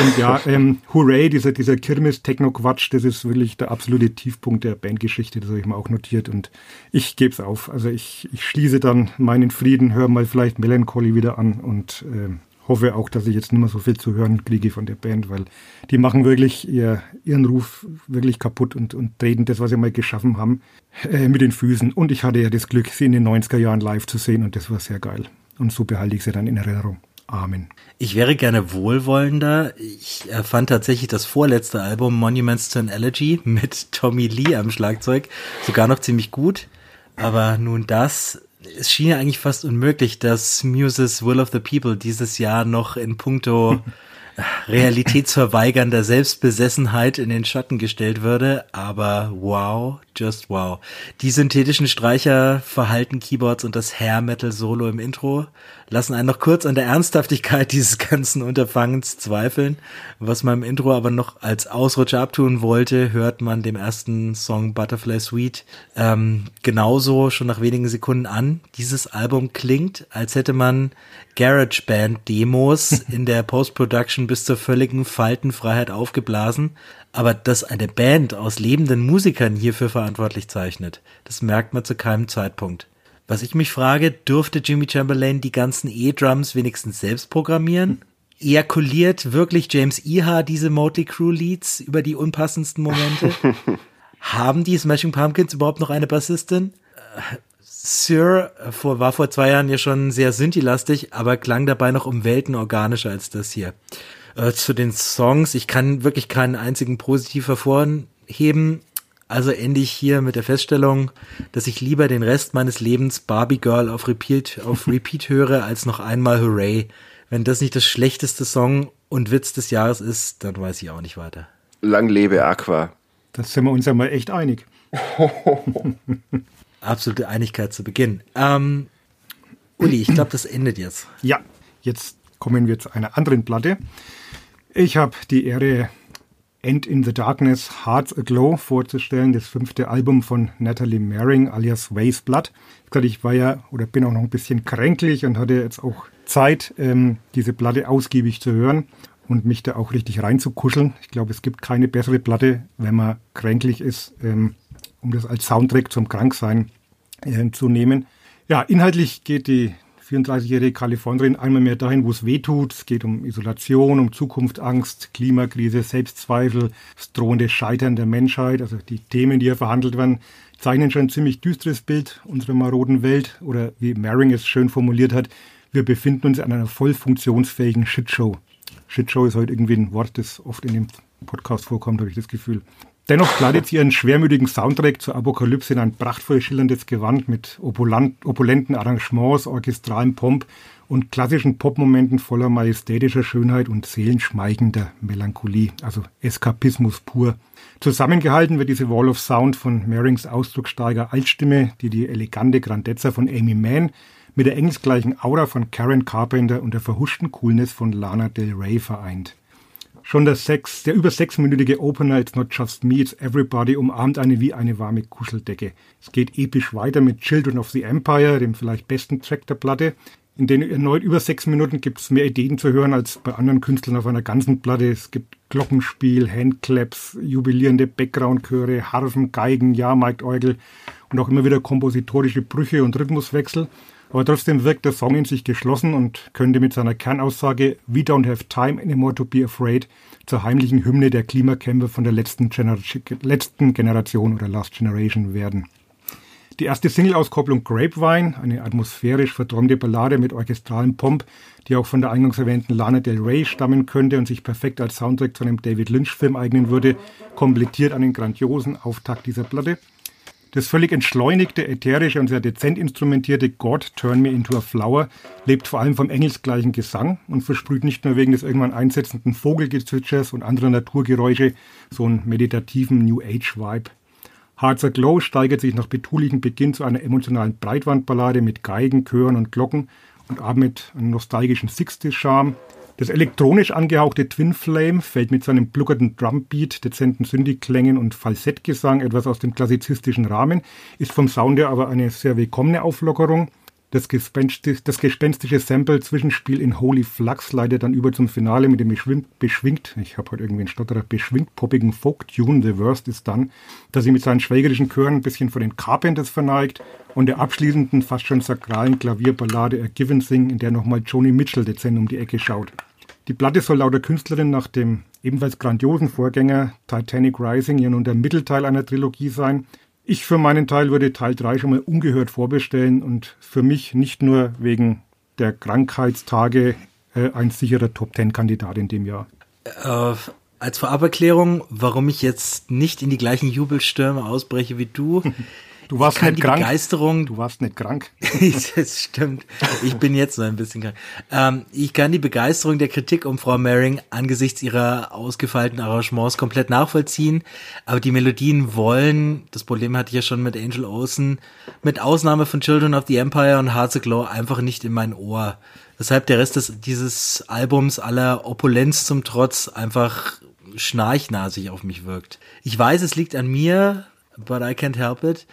Und ja, ähm, Hooray, dieser, dieser Kirmes-Techno-Quatsch, das ist wirklich der absolute Tiefpunkt der Bandgeschichte, das habe ich mir auch notiert und ich gebe es auf. Also ich, ich schließe dann meinen Frieden, höre mal vielleicht Melancholy wieder an und äh, hoffe auch, dass ich jetzt nicht mehr so viel zu hören kriege von der Band, weil die machen wirklich ihr, ihren Ruf wirklich kaputt und, und treten das, was sie mal geschaffen haben, äh, mit den Füßen. Und ich hatte ja das Glück, sie in den 90er Jahren live zu sehen und das war sehr geil. Und so behalte ich sie dann in Erinnerung. Amen. Ich wäre gerne wohlwollender. Ich äh, fand tatsächlich das vorletzte Album Monuments to an Elegy mit Tommy Lee am Schlagzeug sogar noch ziemlich gut. Aber nun das, es schien ja eigentlich fast unmöglich, dass Muses Will of the People dieses Jahr noch in puncto realitätsverweigernder Selbstbesessenheit in den Schatten gestellt würde, aber wow, just wow. Die synthetischen Streicher, verhalten Keyboards und das Hair Metal Solo im Intro lassen einen noch kurz an der Ernsthaftigkeit dieses ganzen Unterfangens zweifeln. Was man im Intro aber noch als Ausrutscher abtun wollte, hört man dem ersten Song Butterfly Suite ähm, genauso schon nach wenigen Sekunden an. Dieses Album klingt, als hätte man GarageBand-Demos in der Post-Production bis zur völligen Faltenfreiheit aufgeblasen, aber dass eine Band aus lebenden Musikern hierfür verantwortlich zeichnet, das merkt man zu keinem Zeitpunkt. Was ich mich frage, durfte Jimmy Chamberlain die ganzen E-Drums wenigstens selbst programmieren? Ejakuliert wirklich James Iha diese Motley Crew Leads über die unpassendsten Momente? Haben die Smashing Pumpkins überhaupt noch eine Bassistin? Sir vor, war vor zwei Jahren ja schon sehr synthi-lastig, aber klang dabei noch um Welten organischer als das hier. Äh, zu den Songs, ich kann wirklich keinen einzigen positiv hervorheben. Also ende ich hier mit der Feststellung, dass ich lieber den Rest meines Lebens Barbie Girl auf Repeat, auf Repeat höre, als noch einmal Hooray. Wenn das nicht das schlechteste Song und Witz des Jahres ist, dann weiß ich auch nicht weiter. Lang lebe Aqua. Das sind wir uns ja mal echt einig. absolute Einigkeit zu Beginn. Ähm, Uli, ich glaube, das endet jetzt. Ja, jetzt kommen wir zu einer anderen Platte. Ich habe die Ehre, End in the Darkness, Hearts Aglow vorzustellen, das fünfte Album von Natalie Maring alias Ways Blood. Ich war ja oder bin auch noch ein bisschen kränklich und hatte jetzt auch Zeit, ähm, diese Platte ausgiebig zu hören und mich da auch richtig reinzukuscheln. Ich glaube, es gibt keine bessere Platte, wenn man kränklich ist, ähm, um das als Soundtrack zum Kranksein äh, zu nehmen. Ja, inhaltlich geht die 34-jährige Kalifornierin einmal mehr dahin, wo es weh tut. Es geht um Isolation, um Zukunftsangst, Klimakrise, Selbstzweifel, das drohende Scheitern der Menschheit. Also die Themen, die hier verhandelt werden, zeichnen schon ein ziemlich düsteres Bild unserer maroden Welt. Oder wie Maring es schön formuliert hat, wir befinden uns an einer voll funktionsfähigen Shitshow. Shitshow ist heute irgendwie ein Wort, das oft in dem Podcast vorkommt, habe ich das Gefühl. Dennoch kleidet sie ihren schwermütigen Soundtrack zur Apokalypse in ein prachtvoll schillerndes Gewand mit opulenten Arrangements, orchestralem Pomp und klassischen Popmomenten voller majestätischer Schönheit und seelenschmeigender Melancholie, also Eskapismus pur. Zusammengehalten wird diese Wall of Sound von Marings ausdrucksstarker Altstimme, die die elegante Grandezza von Amy Mann mit der engelsgleichen Aura von Karen Carpenter und der verhuschten Coolness von Lana Del Rey vereint. Schon der, sechs, der über sechsminütige Opener It's Not Just Me, It's Everybody umarmt eine wie eine warme Kuscheldecke. Es geht episch weiter mit Children of the Empire, dem vielleicht besten Track der Platte. In den erneut über sechs Minuten gibt es mehr Ideen zu hören als bei anderen Künstlern auf einer ganzen Platte. Es gibt Glockenspiel, Handclaps, jubilierende Backgroundchöre, Harfen, Geigen, Jahrmarktorgel und auch immer wieder kompositorische Brüche und Rhythmuswechsel. Aber trotzdem wirkt der Song in sich geschlossen und könnte mit seiner Kernaussage We don't have time anymore to be afraid zur heimlichen Hymne der Klimakämpfe von der letzten, Gener letzten Generation oder Last Generation werden. Die erste Single-Auskopplung Grapevine, eine atmosphärisch verträumte Ballade mit orchestralem Pomp, die auch von der eingangs erwähnten Lana Del Rey stammen könnte und sich perfekt als Soundtrack zu einem David Lynch-Film eignen würde, komplettiert einen grandiosen Auftakt dieser Platte. Das völlig entschleunigte, ätherische und sehr dezent instrumentierte God Turn Me Into a Flower lebt vor allem vom engelsgleichen Gesang und versprüht nicht nur wegen des irgendwann einsetzenden Vogelgezwitschers und anderer Naturgeräusche so einen meditativen New Age Vibe. Hearts Aglow steigert sich nach betulichem Beginn zu einer emotionalen Breitwandballade mit Geigen, Chören und Glocken und abend einem nostalgischen Sixties-Charme. Das elektronisch angehauchte Twin Flame fällt mit seinem bluckernden Drumbeat, dezenten Synthi-Klängen und Falsettgesang etwas aus dem klassizistischen Rahmen, ist vom Sound her aber eine sehr willkommene Auflockerung. Das, Gespenstisch, das gespenstische Sample-Zwischenspiel in Holy Flux leitet dann über zum Finale mit dem beschwingt, beschwingt ich habe heute irgendwie einen Stotterer, beschwingt poppigen Folk-Tune, The Worst is Done, das sich mit seinen schwägerischen Chören ein bisschen von den Carpenters verneigt und der abschließenden, fast schon sakralen Klavierballade A Given Thing, in der nochmal Joni Mitchell dezent um die Ecke schaut. Die Platte soll laut der Künstlerin nach dem ebenfalls grandiosen Vorgänger Titanic Rising ja nun der Mittelteil einer Trilogie sein. Ich für meinen Teil würde Teil 3 schon mal ungehört vorbestellen und für mich nicht nur wegen der Krankheitstage äh, ein sicherer Top-10-Kandidat in dem Jahr. Äh, als Voraberklärung, warum ich jetzt nicht in die gleichen Jubelstürme ausbreche wie du. Du warst nicht krank. Begeisterung. Du warst nicht krank. das stimmt. Ich bin jetzt so ein bisschen krank. Ähm, ich kann die Begeisterung der Kritik um Frau Maring angesichts ihrer ausgefeilten Arrangements komplett nachvollziehen. Aber die Melodien wollen, das Problem hatte ich ja schon mit Angel Olsen, mit Ausnahme von Children of the Empire und Hearts Aglow einfach nicht in mein Ohr. Weshalb der Rest des, dieses Albums aller Opulenz zum Trotz einfach schnarchnasig auf mich wirkt. Ich weiß, es liegt an mir, but I can't help it.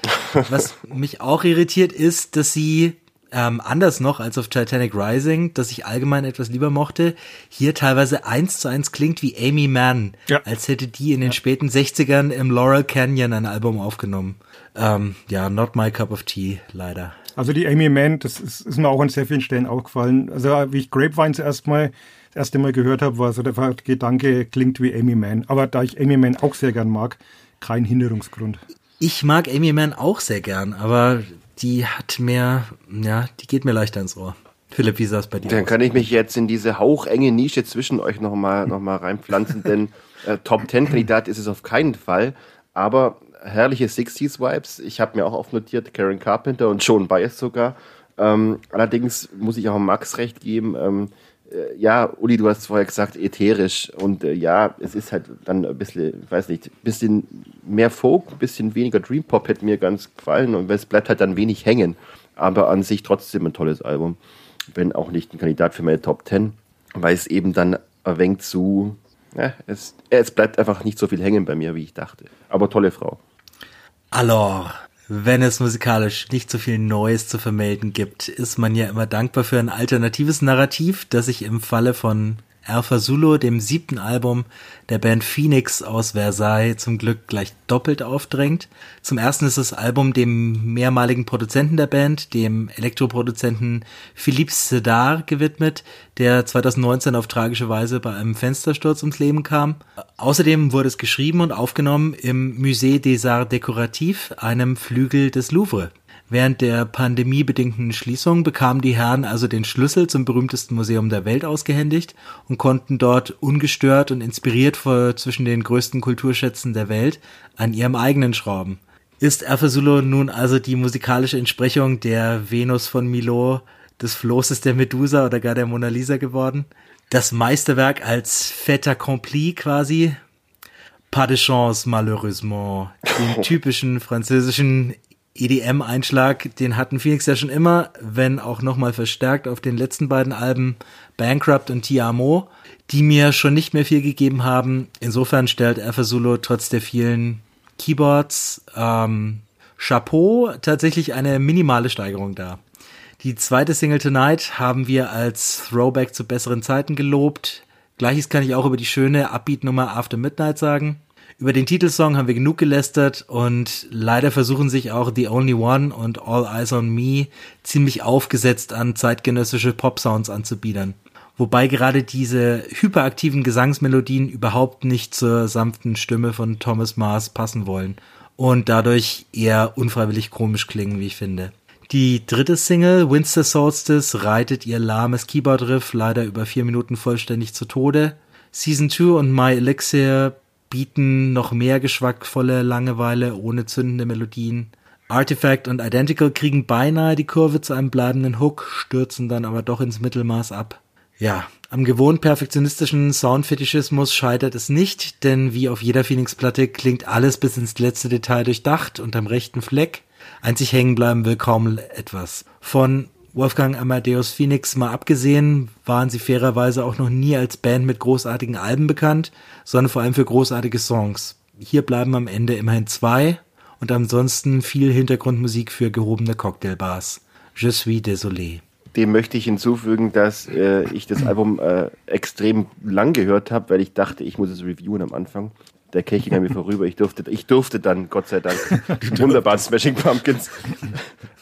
Was mich auch irritiert ist, dass sie ähm, anders noch als auf Titanic Rising, dass ich allgemein etwas lieber mochte, hier teilweise eins zu eins klingt wie Amy Mann, ja. als hätte die in den ja. späten 60ern im Laurel Canyon ein Album aufgenommen. Ähm, ja, not my cup of tea, leider. Also die Amy Mann, das ist, ist mir auch an sehr vielen Stellen aufgefallen. Also wie ich Grapevine zuerst mal das erste Mal gehört habe, war so der Gedanke, klingt wie Amy Mann. Aber da ich Amy Mann auch sehr gern mag, kein Hinderungsgrund. Ich mag Amy Mann auch sehr gern, aber die hat mehr, ja, die geht mir leichter ins Ohr. Philipp, wie sah es bei dir Dann aus? kann ich mich jetzt in diese hauchenge Nische zwischen euch nochmal noch mal reinpflanzen, denn äh, Top Ten Kandidat ist es auf keinen Fall, aber herrliche 60s Vibes. Ich habe mir auch aufnotiert, Karen Carpenter und Joan Baez sogar. Ähm, allerdings muss ich auch Max recht geben, ähm, äh, ja, Uli, du hast vorher gesagt, ätherisch. Und äh, ja, es ist halt dann ein bisschen, ich weiß nicht, ein bisschen mehr Folk, ein bisschen weniger Dream Pop hätte mir ganz gefallen. Und es bleibt halt dann wenig hängen. Aber an sich trotzdem ein tolles Album. Wenn auch nicht ein Kandidat für meine Top Ten, weil es eben dann wenig zu, ja, es, es bleibt einfach nicht so viel hängen bei mir, wie ich dachte. Aber tolle Frau. Alors, wenn es musikalisch nicht so viel Neues zu vermelden gibt, ist man ja immer dankbar für ein alternatives Narrativ, das sich im Falle von Zulu, dem siebten Album der Band Phoenix aus Versailles, zum Glück gleich doppelt aufdrängt. Zum ersten ist das Album dem mehrmaligen Produzenten der Band, dem Elektroproduzenten Philippe Sedar gewidmet, der 2019 auf tragische Weise bei einem Fenstersturz ums Leben kam. Außerdem wurde es geschrieben und aufgenommen im Musée des Arts Décoratifs, einem Flügel des Louvre. Während der pandemiebedingten Schließung bekamen die Herren also den Schlüssel zum berühmtesten Museum der Welt ausgehändigt und konnten dort ungestört und inspiriert vor zwischen den größten Kulturschätzen der Welt an ihrem eigenen schrauben. Ist Erfasulo nun also die musikalische Entsprechung der Venus von Milo, des Flosses der Medusa oder gar der Mona Lisa geworden? Das Meisterwerk als fait accompli quasi? Pas de chance, malheureusement. Den typischen französischen EDM-Einschlag, den hatten Phoenix ja schon immer, wenn auch nochmal verstärkt auf den letzten beiden Alben Bankrupt und Tiamo, die mir schon nicht mehr viel gegeben haben. Insofern stellt Alpha Zulu trotz der vielen Keyboards ähm, Chapeau tatsächlich eine minimale Steigerung dar. Die zweite Single Tonight haben wir als Throwback zu besseren Zeiten gelobt. Gleiches kann ich auch über die schöne Upbeat-Nummer After Midnight sagen. Über den Titelsong haben wir genug gelästert und leider versuchen sich auch The Only One und All Eyes on Me ziemlich aufgesetzt an zeitgenössische Pop-Sounds anzubiedern. Wobei gerade diese hyperaktiven Gesangsmelodien überhaupt nicht zur sanften Stimme von Thomas Mars passen wollen und dadurch eher unfreiwillig komisch klingen, wie ich finde. Die dritte Single, Winter Solstice, reitet ihr lahmes Keyboard-Riff leider über vier Minuten vollständig zu Tode. Season 2 und My Elixir bieten noch mehr geschmackvolle Langeweile ohne zündende Melodien. Artifact und Identical kriegen beinahe die Kurve zu einem bleibenden Hook, stürzen dann aber doch ins Mittelmaß ab. Ja, am gewohnt perfektionistischen Soundfetischismus scheitert es nicht, denn wie auf jeder Phoenix-Platte klingt alles bis ins letzte Detail durchdacht und am rechten Fleck. Einzig hängen bleiben will kaum etwas. Von Wolfgang Amadeus Phoenix mal abgesehen, waren sie fairerweise auch noch nie als Band mit großartigen Alben bekannt, sondern vor allem für großartige Songs. Hier bleiben am Ende immerhin zwei und ansonsten viel Hintergrundmusik für gehobene Cocktailbars. Je suis désolé dem möchte ich hinzufügen, dass äh, ich das Album äh, extrem lang gehört habe, weil ich dachte, ich muss es reviewen am Anfang. Der Kelch ging an mir vorüber. Ich durfte, ich durfte dann, Gott sei Dank, die wunderbaren Smashing Pumpkins.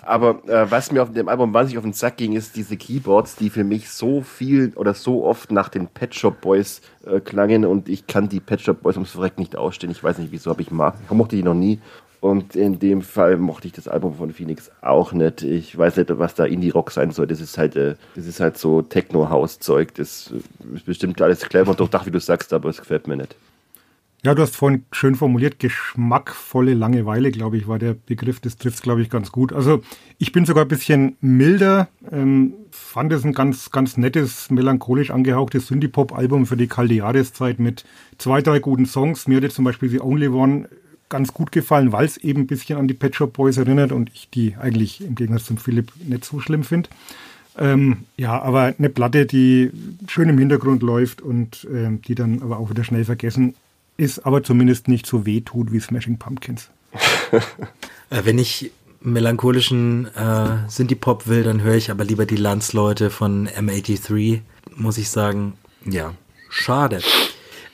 Aber äh, was mir auf dem Album wahnsinnig auf den Sack ging, ist diese Keyboards, die für mich so viel oder so oft nach den Pet Shop Boys äh, klangen und ich kann die Pet Shop Boys ums Verreck nicht ausstehen. Ich weiß nicht wieso, aber ich mag, ich mochte die noch nie. Und in dem Fall mochte ich das Album von Phoenix auch nicht. Ich weiß nicht, was da Indie-Rock sein soll. Das ist halt, äh, das ist halt so Techno-House-Zeug. Das ist bestimmt alles clever und durchdacht, wie du sagst, aber es gefällt mir nicht. Ja, du hast vorhin schön formuliert, geschmackvolle Langeweile, glaube ich, war der Begriff. Das trifft glaube ich, ganz gut. Also ich bin sogar ein bisschen milder, ähm, fand es ein ganz, ganz nettes, melancholisch angehauchtes Synthie-Pop-Album für die kalte Jahreszeit mit zwei, drei guten Songs. Mir hat jetzt zum Beispiel The Only One ganz gut gefallen, weil es eben ein bisschen an die Pet Shop Boys erinnert und ich die eigentlich im Gegensatz zum Philipp nicht so schlimm finde. Ähm, ja, aber eine Platte, die schön im Hintergrund läuft und ähm, die dann aber auch wieder schnell vergessen ist, aber zumindest nicht so weh tut wie Smashing Pumpkins. Äh, wenn ich melancholischen äh, Synthie-Pop will, dann höre ich aber lieber die Landsleute von M83, muss ich sagen. Ja, schade.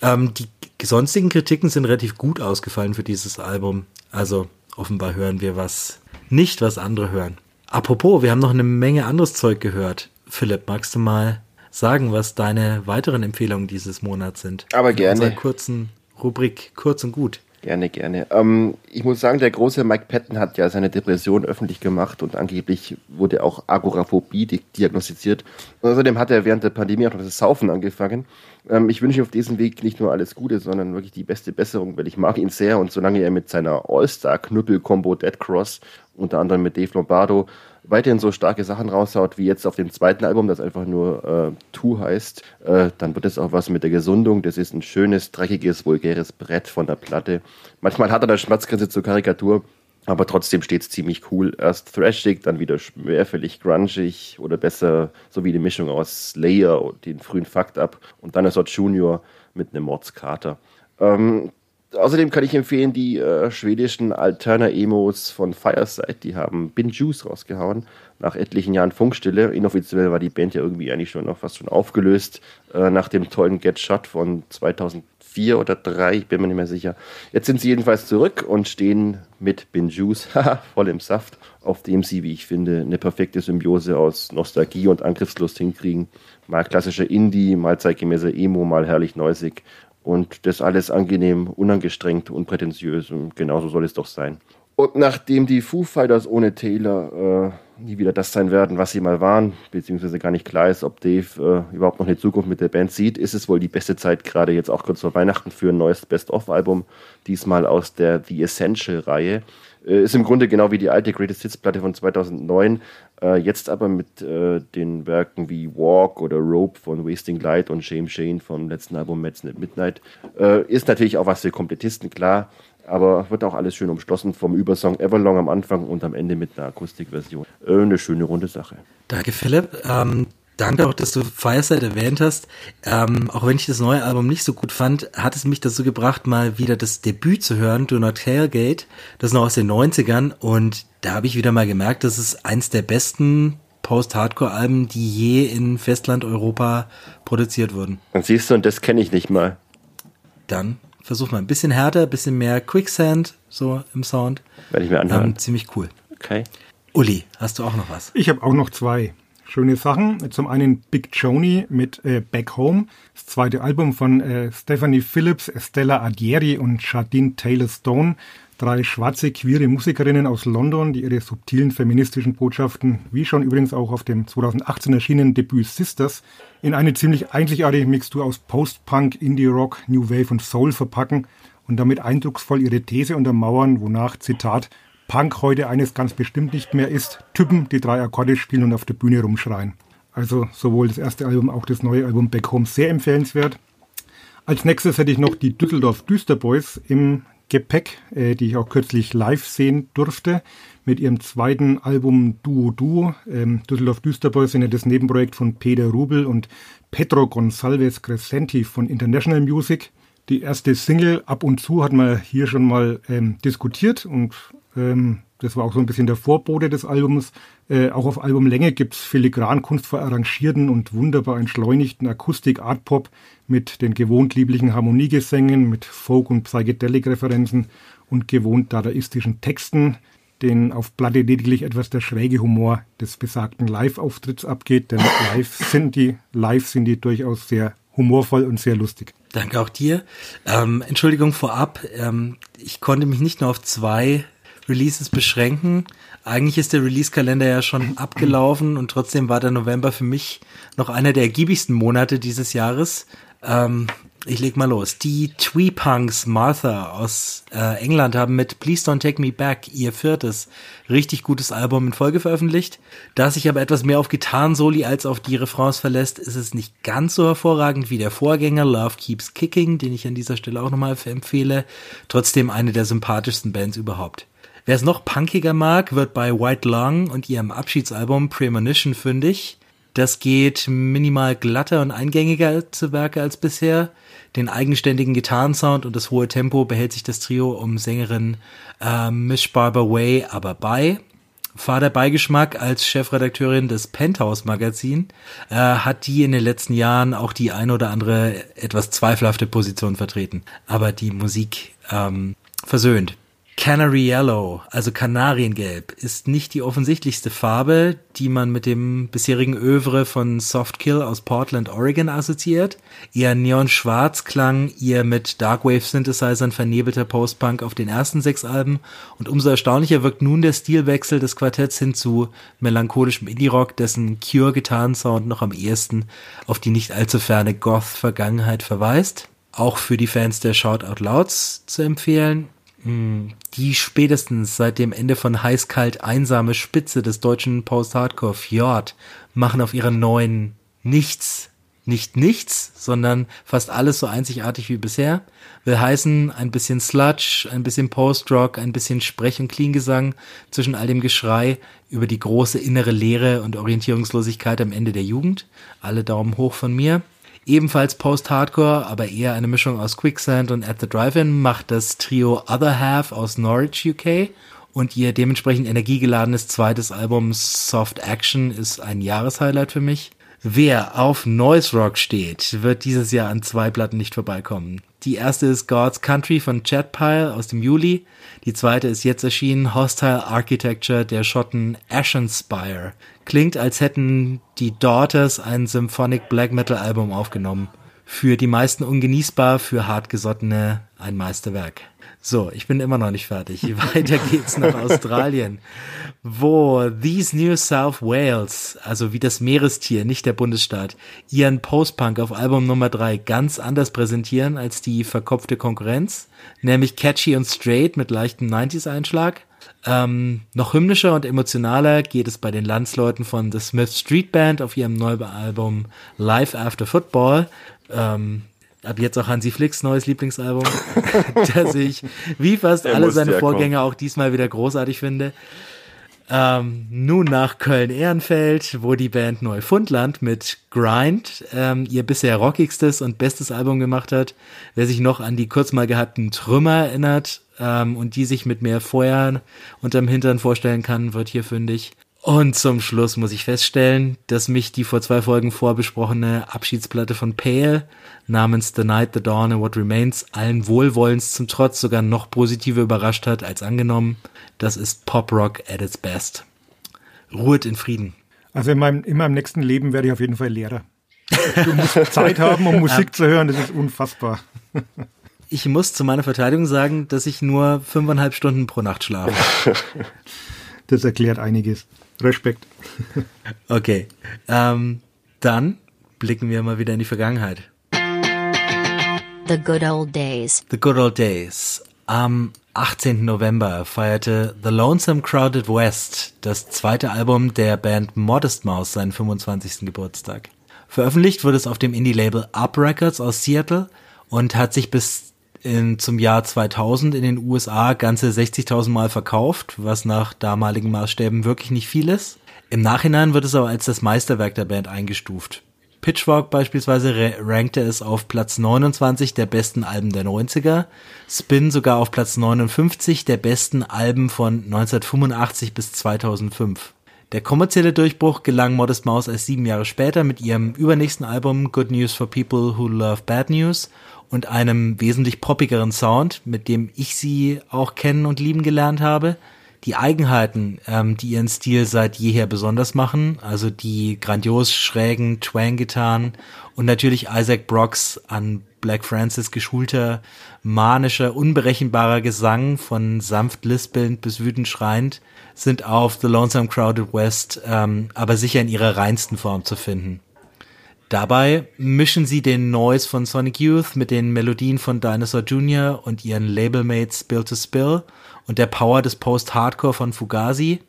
Ähm, die sonstigen Kritiken sind relativ gut ausgefallen für dieses Album. Also offenbar hören wir was nicht, was andere hören. Apropos, wir haben noch eine Menge anderes Zeug gehört. Philipp, magst du mal sagen, was deine weiteren Empfehlungen dieses Monats sind? Aber gerne. In unserer kurzen Rubrik Kurz und Gut. Gerne, gerne. Ähm, ich muss sagen, der große Mike Patton hat ja seine Depression öffentlich gemacht und angeblich wurde auch Agoraphobie diagnostiziert. Außerdem hat er während der Pandemie auch noch das Saufen angefangen. Ähm, ich wünsche ihm auf diesem Weg nicht nur alles Gute, sondern wirklich die beste Besserung, weil ich mag ihn sehr und solange er mit seiner All-Star-Knüppel-Combo Dead Cross, unter anderem mit Dave Lombardo, weiterhin so starke Sachen raushaut wie jetzt auf dem zweiten Album, das einfach nur äh, Two heißt, äh, dann wird es auch was mit der Gesundung. Das ist ein schönes, dreckiges, vulgäres Brett von der Platte. Manchmal hat er da Schmerzgrenze zur Karikatur, aber trotzdem steht es ziemlich cool. Erst thrashig, dann wieder schwerfällig grungig oder besser so wie die Mischung aus Slayer und den frühen Fakt ab und dann ist dort Junior mit einem Mordskater. Ähm, Außerdem kann ich empfehlen, die äh, schwedischen Alterna-Emos von Fireside, die haben Bin Juice rausgehauen, nach etlichen Jahren Funkstille. Inoffiziell war die Band ja irgendwie eigentlich schon noch fast schon aufgelöst, äh, nach dem tollen Get Shot von 2004 oder 2003, ich bin mir nicht mehr sicher. Jetzt sind sie jedenfalls zurück und stehen mit Bin Juice, voll im Saft, auf dem sie, wie ich finde, eine perfekte Symbiose aus Nostalgie und Angriffslust hinkriegen. Mal klassischer Indie, mal zeitgemäßer Emo, mal herrlich neusig und das alles angenehm, unangestrengt, unprätentiös und genauso soll es doch sein. Und nachdem die Foo Fighters ohne Taylor äh, nie wieder das sein werden, was sie mal waren, beziehungsweise gar nicht klar ist, ob Dave äh, überhaupt noch eine Zukunft mit der Band sieht, ist es wohl die beste Zeit, gerade jetzt auch kurz vor Weihnachten, für ein neues Best-of-Album, diesmal aus der The Essential-Reihe. Äh, ist im Grunde genau wie die alte Greatest Hits Platte von 2009, äh, jetzt aber mit äh, den Werken wie Walk oder Rope von Wasting Light und Shame Shane vom letzten Album Mets at Midnight. Äh, ist natürlich auch was für Komplettisten, klar, aber wird auch alles schön umschlossen vom Übersong Everlong am Anfang und am Ende mit einer Akustikversion. Äh, eine schöne runde Sache. Danke, Philipp. Ähm, Danke auch, dass du Fireside erwähnt hast. Ähm, auch wenn ich das neue Album nicht so gut fand, hat es mich dazu gebracht, mal wieder das Debüt zu hören, Do Not Tailgate. Das ist noch aus den 90ern und da habe ich wieder mal gemerkt, das ist eins der besten Post-Hardcore-Alben, die je in Festland-Europa produziert wurden. Und siehst du, und das kenne ich nicht mal. Dann versuch mal ein bisschen härter, ein bisschen mehr Quicksand so im Sound. Werde ich mir anhören. Ähm, ziemlich cool. Okay. Uli, hast du auch noch was? Ich habe auch noch zwei schöne Sachen. Zum einen Big Joni mit äh, Back Home, das zweite Album von äh, Stephanie Phillips, Stella Adieri und Jardine Taylor Stone. Drei schwarze, queere Musikerinnen aus London, die ihre subtilen feministischen Botschaften, wie schon übrigens auch auf dem 2018 erschienenen Debüt Sisters, in eine ziemlich einzigartige Mixtur aus Post-Punk, Indie-Rock, New Wave und Soul verpacken und damit eindrucksvoll ihre These untermauern, wonach, Zitat, Punk heute eines ganz bestimmt nicht mehr ist. Typen, die drei Akkorde spielen und auf der Bühne rumschreien. Also sowohl das erste Album, auch das neue Album Back Home sehr empfehlenswert. Als nächstes hätte ich noch die Düsseldorf Düsterboys im Gepäck, äh, die ich auch kürzlich live sehen durfte, mit ihrem zweiten Album Duo Duo. Ähm, Düsseldorf Düsterboys sind ja das Nebenprojekt von Peter Rubel und Pedro Gonçalves Crescenti von International Music. Die erste Single ab und zu hat man hier schon mal ähm, diskutiert und ähm, das war auch so ein bisschen der Vorbote des Albums. Äh, auch auf Albumlänge gibt es filigran kunstvoll arrangierten und wunderbar entschleunigten Akustik-Art-Pop mit den gewohnt lieblichen Harmoniegesängen, mit Folk- und Psychedelic-Referenzen und gewohnt dadaistischen Texten, den auf Platte lediglich etwas der schräge Humor des besagten Live-Auftritts abgeht, denn live sind die, live sind die durchaus sehr humorvoll und sehr lustig. Danke auch dir. Ähm, Entschuldigung vorab, ähm, ich konnte mich nicht nur auf zwei Releases beschränken. Eigentlich ist der Release-Kalender ja schon abgelaufen und trotzdem war der November für mich noch einer der ergiebigsten Monate dieses Jahres. Ähm, ich leg mal los. Die Twee-Punks Martha aus äh, England haben mit Please Don't Take Me Back ihr viertes richtig gutes Album in Folge veröffentlicht. Da sich aber etwas mehr auf Gitarrensoli als auf die Refrains verlässt, ist es nicht ganz so hervorragend wie der Vorgänger Love Keeps Kicking, den ich an dieser Stelle auch nochmal empfehle. Trotzdem eine der sympathischsten Bands überhaupt. Wer es noch punkiger mag, wird bei White Lung und ihrem Abschiedsalbum Premonition fündig. Das geht minimal glatter und eingängiger zu Werke als bisher. Den eigenständigen Gitarrensound und das hohe Tempo behält sich das Trio um Sängerin äh, Miss Barbara Way aber bei. Vater Beigeschmack als Chefredakteurin des Penthouse Magazin äh, hat die in den letzten Jahren auch die ein oder andere etwas zweifelhafte Position vertreten. Aber die Musik ähm, versöhnt. Canary Yellow, also Kanariengelb, ist nicht die offensichtlichste Farbe, die man mit dem bisherigen Övre von Softkill aus Portland, Oregon assoziiert. Ihr Neon-Schwarz klang ihr mit Darkwave-Synthesizern vernebelter Postpunk auf den ersten sechs Alben und umso erstaunlicher wirkt nun der Stilwechsel des Quartetts hin zu melancholischem Indie-Rock, dessen Cure-Gitarrensound noch am ehesten auf die nicht allzu ferne Goth-Vergangenheit verweist. Auch für die Fans der Shout Out Louds zu empfehlen die spätestens seit dem Ende von Heißkalt einsame Spitze des deutschen Post-Hardcore Fjord machen auf ihrer neuen nichts, nicht nichts, sondern fast alles so einzigartig wie bisher. Will heißen, ein bisschen Sludge, ein bisschen Post-Rock, ein bisschen Sprech- und Klingesang zwischen all dem Geschrei über die große innere Leere und Orientierungslosigkeit am Ende der Jugend. Alle Daumen hoch von mir. Ebenfalls Post-Hardcore, aber eher eine Mischung aus Quicksand und At the Drive-In macht das Trio Other Half aus Norwich, UK. Und ihr dementsprechend energiegeladenes zweites Album Soft Action ist ein Jahreshighlight für mich. Wer auf Noise Rock steht, wird dieses Jahr an zwei Platten nicht vorbeikommen. Die erste ist God's Country von Chad Pyle aus dem Juli. Die zweite ist jetzt erschienen Hostile Architecture der Schotten Ashenspire. Klingt, als hätten die Daughters ein Symphonic Black Metal Album aufgenommen. Für die meisten ungenießbar, für hartgesottene ein Meisterwerk. So, ich bin immer noch nicht fertig. Weiter geht's nach Australien, wo These New South Wales, also wie das Meerestier, nicht der Bundesstaat, ihren Postpunk auf Album Nummer drei ganz anders präsentieren als die verkopfte Konkurrenz, nämlich catchy und straight mit leichtem 90s-Einschlag. Ähm, noch hymnischer und emotionaler geht es bei den Landsleuten von The Smith Street Band auf ihrem neuen Album Life After Football. Ähm, ab jetzt auch Hansi Flicks neues Lieblingsalbum, das ich wie fast alle seine Vorgänger kommen. auch diesmal wieder großartig finde. Ähm, nun nach Köln-Ehrenfeld, wo die Band Neufundland mit Grind ähm, ihr bisher rockigstes und bestes Album gemacht hat. Wer sich noch an die kurz mal gehatten Trümmer erinnert ähm, und die sich mit mehr Feuer unterm Hintern vorstellen kann, wird hier fündig. Und zum Schluss muss ich feststellen, dass mich die vor zwei Folgen vorbesprochene Abschiedsplatte von Pale namens The Night, The Dawn and What Remains allen Wohlwollens zum Trotz sogar noch positiver überrascht hat als angenommen. Das ist Pop Rock at its best. Ruhet in Frieden. Also in meinem, in meinem nächsten Leben werde ich auf jeden Fall Lehrer. Du musst Zeit haben, um Musik zu hören, das ist unfassbar. Ich muss zu meiner Verteidigung sagen, dass ich nur fünfeinhalb Stunden pro Nacht schlafe. Das erklärt einiges. Respekt. Okay. Ähm, dann blicken wir mal wieder in die Vergangenheit. The Good Old Days. The Good Old Days. Am 18. November feierte The Lonesome Crowded West, das zweite Album der Band Modest Mouse, seinen 25. Geburtstag. Veröffentlicht wurde es auf dem Indie-Label Up Records aus Seattle und hat sich bis in, zum Jahr 2000 in den USA ganze 60.000 Mal verkauft, was nach damaligen Maßstäben wirklich nicht viel ist. Im Nachhinein wird es aber als das Meisterwerk der Band eingestuft. Pitchfork beispielsweise rankte es auf Platz 29 der besten Alben der 90er, Spin sogar auf Platz 59 der besten Alben von 1985 bis 2005. Der kommerzielle Durchbruch gelang Modest Mouse erst sieben Jahre später mit ihrem übernächsten Album Good News for People Who Love Bad News und einem wesentlich poppigeren Sound, mit dem ich sie auch kennen und lieben gelernt habe die Eigenheiten, ähm, die ihren Stil seit jeher besonders machen, also die grandios schrägen Twang-Gitarren und natürlich Isaac Brocks an Black Francis geschulter, manischer, unberechenbarer Gesang von sanft lispelnd bis wütend schreiend, sind auf The Lonesome Crowded West ähm, aber sicher in ihrer reinsten Form zu finden. Dabei mischen sie den Noise von Sonic Youth mit den Melodien von Dinosaur Jr. und ihren Labelmates Spill to Spill und der Power des Post-Hardcore von Fugazi.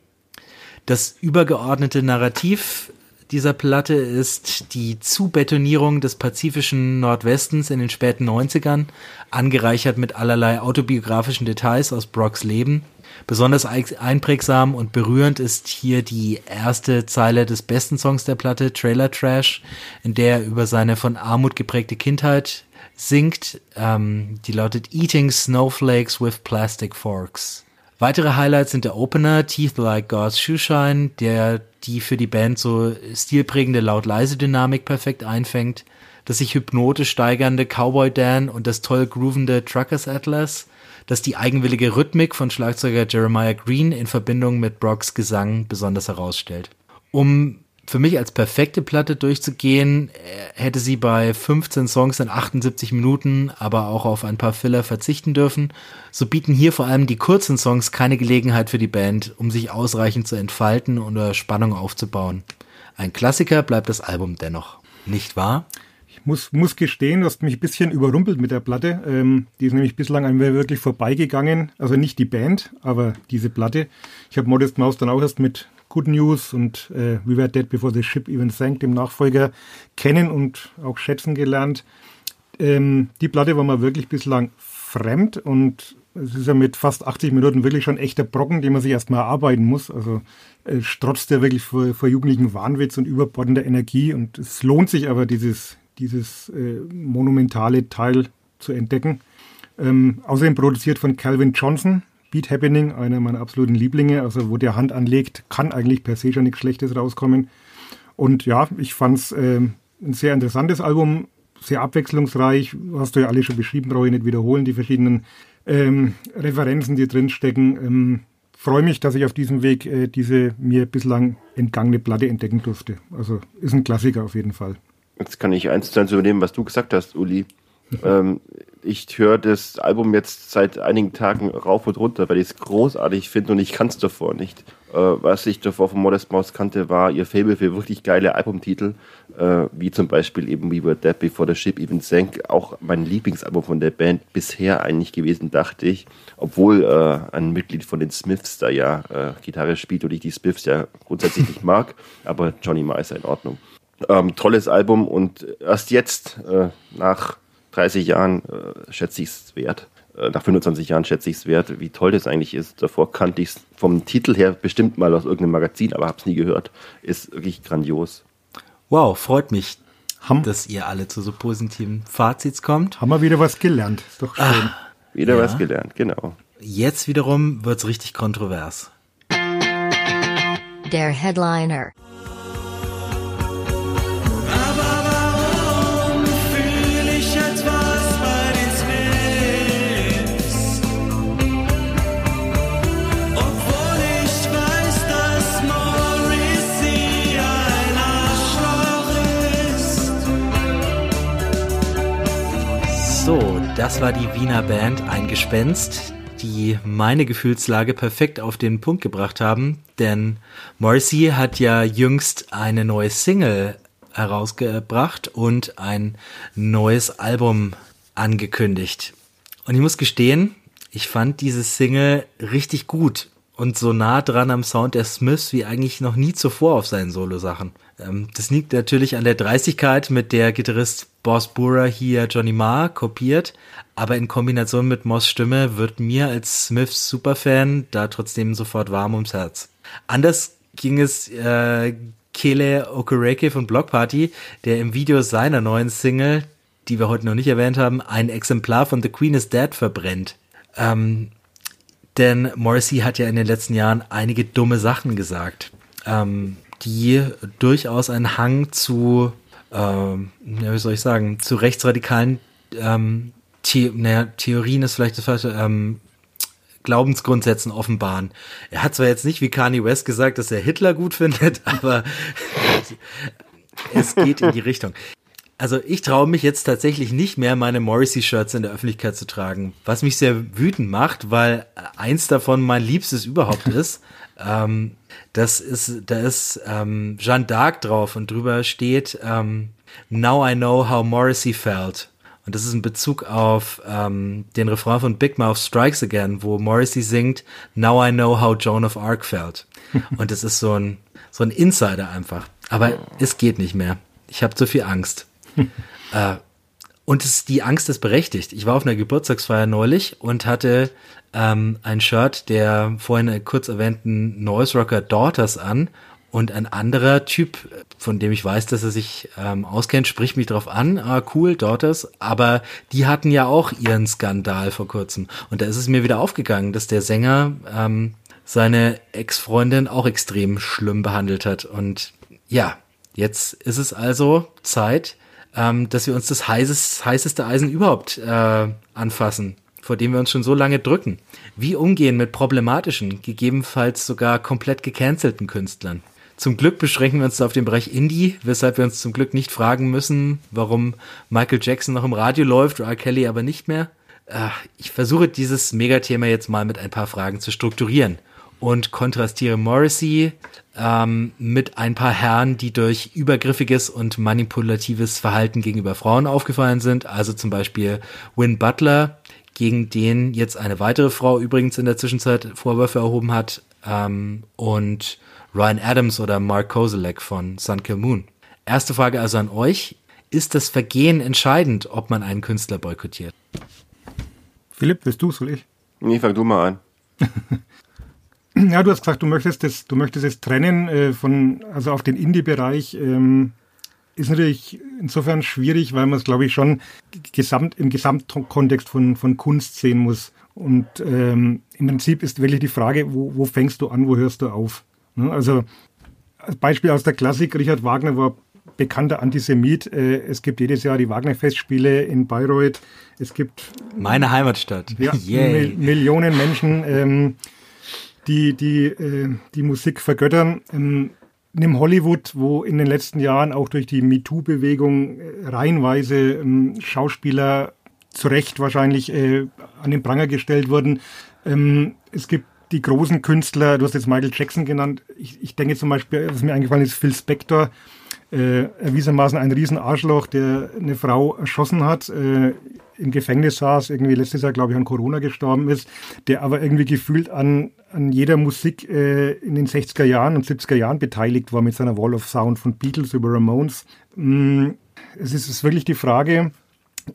Das übergeordnete Narrativ dieser Platte ist die Zubetonierung des pazifischen Nordwestens in den späten 90ern, angereichert mit allerlei autobiografischen Details aus Brocks Leben. Besonders einprägsam und berührend ist hier die erste Zeile des besten Songs der Platte, Trailer Trash, in der er über seine von Armut geprägte Kindheit singt. Ähm, die lautet Eating Snowflakes with Plastic Forks. Weitere Highlights sind der Opener Teeth Like God's Shoeshine, der die für die Band so stilprägende laut-leise-Dynamik perfekt einfängt, das sich hypnotisch steigernde Cowboy Dan und das toll groovende Truckers Atlas, das die eigenwillige Rhythmik von Schlagzeuger Jeremiah Green in Verbindung mit Brocks Gesang besonders herausstellt. Um für mich als perfekte Platte durchzugehen, äh, hätte sie bei 15 Songs in 78 Minuten, aber auch auf ein paar Filler verzichten dürfen. So bieten hier vor allem die kurzen Songs keine Gelegenheit für die Band, um sich ausreichend zu entfalten oder Spannung aufzubauen. Ein Klassiker bleibt das Album dennoch. Nicht wahr? Muss, muss gestehen, du hast mich ein bisschen überrumpelt mit der Platte. Ähm, die ist nämlich bislang an mir wirklich vorbeigegangen. Also nicht die Band, aber diese Platte. Ich habe Modest Mouse dann auch erst mit Good News und äh, We Were Dead Before the Ship Even Sank, dem Nachfolger, kennen und auch schätzen gelernt. Ähm, die Platte war mir wirklich bislang fremd und es ist ja mit fast 80 Minuten wirklich schon echter Brocken, den man sich erstmal erarbeiten muss. Also äh, strotzt ja wirklich vor, vor jugendlichen Wahnwitz und überbordender Energie und es lohnt sich aber, dieses, dieses äh, monumentale Teil zu entdecken. Ähm, außerdem produziert von Calvin Johnson, Beat Happening, einer meiner absoluten Lieblinge. Also wo der Hand anlegt, kann eigentlich per se schon nichts Schlechtes rauskommen. Und ja, ich fand es äh, ein sehr interessantes Album, sehr abwechslungsreich. Hast du ja alle schon beschrieben, brauche ich nicht wiederholen, die verschiedenen ähm, Referenzen, die drinstecken. Ähm, freue mich, dass ich auf diesem Weg äh, diese mir bislang entgangene Platte entdecken durfte. Also ist ein Klassiker auf jeden Fall. Jetzt kann ich eins zu eins übernehmen, was du gesagt hast, Uli. ähm, ich höre das Album jetzt seit einigen Tagen rauf und runter, weil ich es großartig finde und ich kann es davor nicht. Äh, was ich davor von Modest Mouse kannte, war ihr Fable für wirklich geile Albumtitel, äh, wie zum Beispiel eben We Were Dead Before the Ship Even Sank, auch mein Lieblingsalbum von der Band bisher eigentlich gewesen, dachte ich. Obwohl äh, ein Mitglied von den Smiths da ja äh, Gitarre spielt und ich die Smiths ja grundsätzlich nicht mag, aber Johnny ist ja in Ordnung. Ähm, tolles Album und erst jetzt, äh, nach 30 Jahren äh, schätze ich es wert. Äh, nach 25 Jahren schätze ich es wert, wie toll das eigentlich ist. Davor kannte ich es vom Titel her bestimmt mal aus irgendeinem Magazin, aber habe es nie gehört. Ist wirklich grandios. Wow, freut mich, Ham dass ihr alle zu so positiven Fazits kommt. Haben wir wieder was gelernt. Ist doch schön. Ah, wieder ja. was gelernt, genau. Jetzt wiederum wird es richtig kontrovers. Der Headliner. Das war die Wiener Band Ein Gespenst, die meine Gefühlslage perfekt auf den Punkt gebracht haben, denn Morrissey hat ja jüngst eine neue Single herausgebracht und ein neues Album angekündigt. Und ich muss gestehen, ich fand diese Single richtig gut und so nah dran am Sound der Smiths wie eigentlich noch nie zuvor auf seinen Solo-Sachen. Ähm, das liegt natürlich an der Dreistigkeit, mit der Gitarrist Boss Burra hier Johnny Marr kopiert, aber in Kombination mit Moss Stimme wird mir als Smiths Superfan da trotzdem sofort warm ums Herz. Anders ging es äh, Kele Okereke von Block Party, der im Video seiner neuen Single, die wir heute noch nicht erwähnt haben, ein Exemplar von The Queen is Dead verbrennt. Ähm, denn Morrissey hat ja in den letzten Jahren einige dumme Sachen gesagt, ähm, die durchaus einen Hang zu, ähm, ja, wie soll ich sagen, zu rechtsradikalen ähm, The naja, Theorien ist vielleicht das falsche, ähm, Glaubensgrundsätzen offenbaren. Er hat zwar jetzt nicht wie Kanye West gesagt, dass er Hitler gut findet, aber es geht in die Richtung. Also ich traue mich jetzt tatsächlich nicht mehr, meine Morrissey-Shirts in der Öffentlichkeit zu tragen, was mich sehr wütend macht, weil eins davon mein Liebstes überhaupt ist. ähm, das ist, da ist ähm, Jeanne d'Arc drauf und drüber steht ähm, Now I know how Morrissey felt. Und das ist ein Bezug auf ähm, den Refrain von Big Mouth Strikes Again, wo Morrissey singt Now I know how Joan of Arc felt. Und das ist so ein, so ein Insider einfach. Aber es geht nicht mehr. Ich habe zu viel Angst. Äh, und es, die Angst ist berechtigt. Ich war auf einer Geburtstagsfeier neulich und hatte ähm, ein Shirt der vorhin kurz erwähnten Noise Rocker Daughters an und ein anderer Typ, von dem ich weiß, dass er sich ähm, auskennt, spricht mich drauf an. Ah, cool, Daughters. Aber die hatten ja auch ihren Skandal vor kurzem. Und da ist es mir wieder aufgegangen, dass der Sänger ähm, seine Ex-Freundin auch extrem schlimm behandelt hat. Und ja, jetzt ist es also Zeit, ähm, dass wir uns das heißes, heißeste Eisen überhaupt äh, anfassen, vor dem wir uns schon so lange drücken. Wie umgehen mit problematischen, gegebenenfalls sogar komplett gecancelten Künstlern? Zum Glück beschränken wir uns auf den Bereich Indie, weshalb wir uns zum Glück nicht fragen müssen, warum Michael Jackson noch im Radio läuft, R. Kelly aber nicht mehr. Äh, ich versuche dieses Megathema jetzt mal mit ein paar Fragen zu strukturieren und kontrastiere Morrissey ähm, mit ein paar Herren, die durch übergriffiges und manipulatives Verhalten gegenüber Frauen aufgefallen sind. Also zum Beispiel Win Butler, gegen den jetzt eine weitere Frau übrigens in der Zwischenzeit Vorwürfe erhoben hat. Ähm, und Ryan Adams oder Mark Kozelek von Sun Kill Moon. Erste Frage also an euch. Ist das Vergehen entscheidend, ob man einen Künstler boykottiert? Philipp, willst du, soll ich? Nee, fang du mal an. ja, du hast gesagt, du möchtest das, du möchtest es trennen äh, von, also auf den Indie-Bereich. Ähm, ist natürlich insofern schwierig, weil man es, glaube ich, schon gesamt, im Gesamtkontext von, von Kunst sehen muss. Und ähm, im Prinzip ist wirklich die Frage, wo, wo fängst du an, wo hörst du auf? Ne? Also als Beispiel aus der Klassik, Richard Wagner war bekannter Antisemit. Äh, es gibt jedes Jahr die Wagner-Festspiele in Bayreuth. Es gibt meine Heimatstadt. Ja, Millionen Menschen, ähm, die die äh, die Musik vergöttern. Ähm, Nimm Hollywood, wo in den letzten Jahren auch durch die MeToo-Bewegung äh, reihenweise ähm, Schauspieler zu Recht wahrscheinlich an den Pranger gestellt wurden. es gibt die großen Künstler, du hast jetzt Michael Jackson genannt, ich, ich denke zum Beispiel, was mir eingefallen ist, Phil Spector, äh, erwiesenermaßen ein Riesenarschloch, der eine Frau erschossen hat, äh, im Gefängnis saß, irgendwie letztes Jahr, glaube ich, an Corona gestorben ist, der aber irgendwie gefühlt an, an jeder Musik äh, in den 60er Jahren und 70er Jahren beteiligt war mit seiner Wall of Sound von Beatles über Ramones. Mm, es ist, ist wirklich die Frage,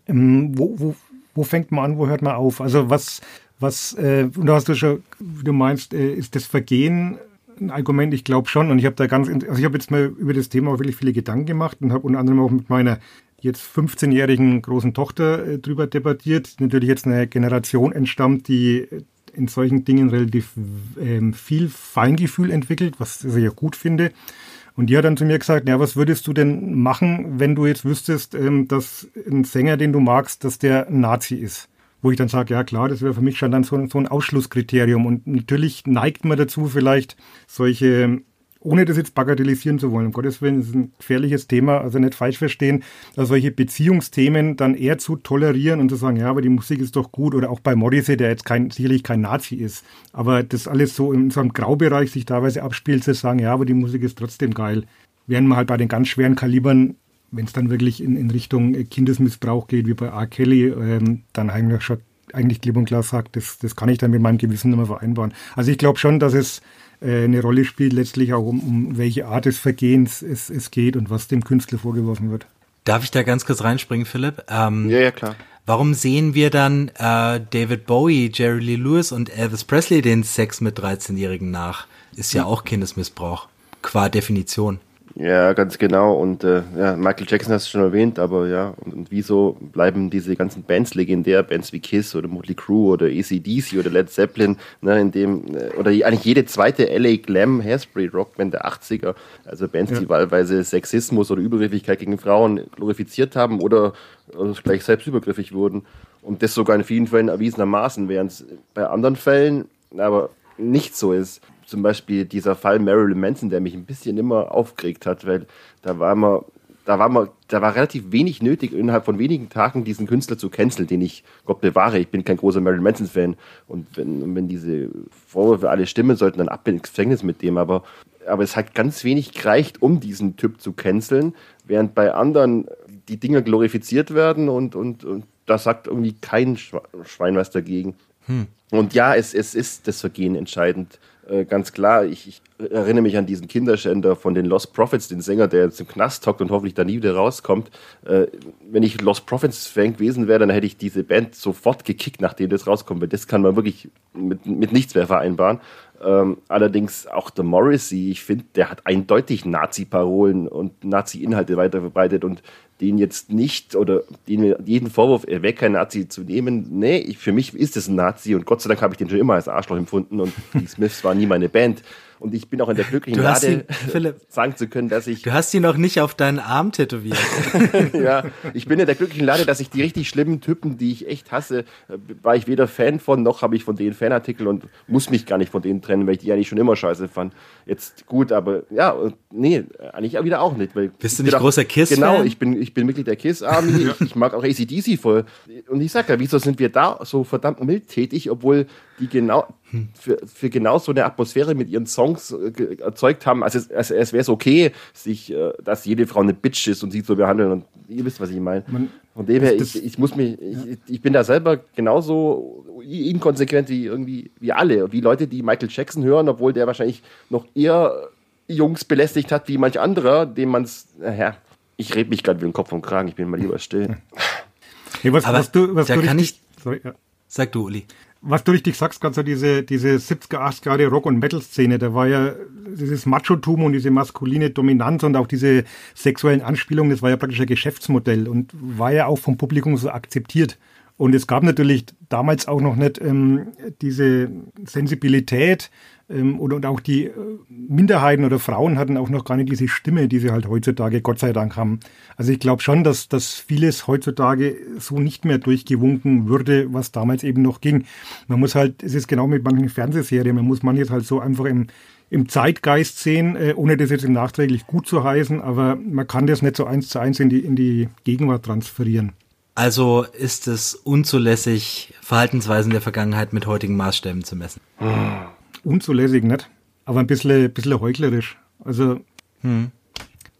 ähm, wo, wo, wo fängt man an, wo hört man auf? Also was, was, äh, und da hast du schon, wie du meinst, äh, ist das Vergehen ein Argument? Ich glaube schon. Und ich habe da ganz, also ich habe jetzt mal über das Thema wirklich viele Gedanken gemacht und habe unter anderem auch mit meiner jetzt 15-jährigen großen Tochter äh, drüber debattiert, natürlich jetzt eine Generation entstammt, die in solchen Dingen relativ ähm, viel Feingefühl entwickelt, was ich ja gut finde. Und die hat dann zu mir gesagt, ja, was würdest du denn machen, wenn du jetzt wüsstest, ähm, dass ein Sänger, den du magst, dass der Nazi ist? wo ich dann sage, ja klar, das wäre für mich schon dann so ein Ausschlusskriterium. Und natürlich neigt man dazu, vielleicht solche ohne das jetzt bagatellisieren zu wollen, um Gottes Willen, ist ein gefährliches Thema, also nicht falsch verstehen, also solche Beziehungsthemen dann eher zu tolerieren und zu sagen, ja, aber die Musik ist doch gut oder auch bei Morrissey, der jetzt kein, sicherlich kein Nazi ist, aber das alles so in so einem Graubereich sich teilweise abspielt, zu sagen, ja, aber die Musik ist trotzdem geil. Während man halt bei den ganz schweren Kalibern wenn es dann wirklich in, in Richtung Kindesmissbrauch geht, wie bei R. Kelly, ähm, dann eigentlich schon eigentlich klipp und klar sagt, das, das kann ich dann mit meinem Gewissen nicht mehr vereinbaren. Also ich glaube schon, dass es äh, eine Rolle spielt, letztlich auch um, um welche Art des Vergehens es, es geht und was dem Künstler vorgeworfen wird. Darf ich da ganz kurz reinspringen, Philipp? Ähm, ja, ja, klar. Warum sehen wir dann äh, David Bowie, Jerry Lee Lewis und Elvis Presley den Sex mit 13-Jährigen nach? Ist ja auch Kindesmissbrauch, qua Definition. Ja, ganz genau. Und äh, ja, Michael Jackson hast du schon erwähnt, aber ja, und, und wieso bleiben diese ganzen Bands legendär, Bands wie Kiss oder Motley Crue oder ACDC oder Led Zeppelin, ne, in dem, äh, oder eigentlich jede zweite LA Glam Hairspray Rockband der 80er, also Bands, ja. die wahlweise Sexismus oder Übergriffigkeit gegen Frauen glorifiziert haben oder, oder gleich selbst übergriffig wurden. Und das sogar in vielen Fällen erwiesenermaßen, während es bei anderen Fällen aber nicht so ist zum Beispiel dieser Fall Marilyn Manson, der mich ein bisschen immer aufgeregt hat, weil da war man, da war man, da war relativ wenig nötig, innerhalb von wenigen Tagen diesen Künstler zu canceln, den ich, Gott bewahre, ich bin kein großer Marilyn Manson-Fan. Und wenn, wenn diese Vorwürfe alle stimmen sollten, dann ab ins Gefängnis mit dem. Aber, aber es hat ganz wenig gereicht, um diesen Typ zu canceln, während bei anderen die Dinge glorifiziert werden und, und, und da sagt irgendwie kein Schwein was dagegen. Hm. Und ja, es, es ist das Vergehen entscheidend. Äh, ganz klar, ich, ich, erinnere mich an diesen Kinderschänder von den Lost Prophets, den Sänger, der jetzt im Knast hockt und hoffentlich da nie wieder rauskommt. Äh, wenn ich Lost Prophets Fan gewesen wäre, dann hätte ich diese Band sofort gekickt, nachdem das rauskommt, weil das kann man wirklich mit, mit nichts mehr vereinbaren. Ähm, allerdings auch der Morrissey, ich finde, der hat eindeutig Nazi-Parolen und Nazi-Inhalte weiter verbreitet und den jetzt nicht oder den, jeden Vorwurf, er wäre kein Nazi zu nehmen, nee, ich, für mich ist es ein Nazi und Gott sei Dank habe ich den schon immer als Arschloch empfunden und die Smiths war nie meine Band. Und ich bin auch in der glücklichen Lage, Philipp, sagen zu können, dass ich. Du hast ihn noch nicht auf deinen Arm tätowiert. ja, ich bin in der glücklichen Lage, dass ich die richtig schlimmen Typen, die ich echt hasse, äh, war ich weder Fan von, noch habe ich von denen Fanartikel und muss mich gar nicht von denen trennen, weil ich die eigentlich schon immer scheiße fand. Jetzt gut, aber ja, nee, eigentlich wieder auch nicht. Weil Bist du nicht großer Kiss? -Fan? Genau, ich bin, ich bin Mitglied der Kiss Army. ich, ich mag auch ACDC voll. Und ich sag ja, wieso sind wir da so verdammt mildtätig, obwohl die genau für, für genau so eine Atmosphäre mit ihren Songs äh, erzeugt haben. Also es, also es wäre es okay, sich, äh, dass jede Frau eine Bitch ist und sie so behandeln. Und ihr wisst, was ich meine. Von dem her, ich, ich muss mich, ich, ich bin da selber genauso inkonsequent wie irgendwie wie alle, wie Leute, die Michael Jackson hören, obwohl der wahrscheinlich noch eher Jungs belästigt hat wie manch anderer, dem man es, naja, ich rede mich gerade wie ein Kopf und Kragen, ich bin mal lieber still. Hey, was, Aber was du, was da du kann ich, sorry, ja. Sag du, Uli was du richtig sagst, ganz so diese, diese 70er, 80er Jahre Rock- und Metal-Szene, da war ja dieses Machotum und diese maskuline Dominanz und auch diese sexuellen Anspielungen, das war ja praktisch ein Geschäftsmodell und war ja auch vom Publikum so akzeptiert. Und es gab natürlich damals auch noch nicht ähm, diese Sensibilität ähm, und, und auch die äh, Minderheiten oder Frauen hatten auch noch gar nicht diese Stimme, die sie halt heutzutage Gott sei Dank haben. Also ich glaube schon, dass, dass vieles heutzutage so nicht mehr durchgewunken würde, was damals eben noch ging. Man muss halt, es ist genau mit manchen Fernsehserien, man muss manches halt so einfach im, im Zeitgeist sehen, äh, ohne das jetzt nachträglich gut zu heißen, aber man kann das nicht so eins zu eins in die, in die Gegenwart transferieren. Also ist es unzulässig, Verhaltensweisen der Vergangenheit mit heutigen Maßstäben zu messen. Unzulässig nicht, aber ein bisschen, bisschen heuchlerisch. Also. Hm.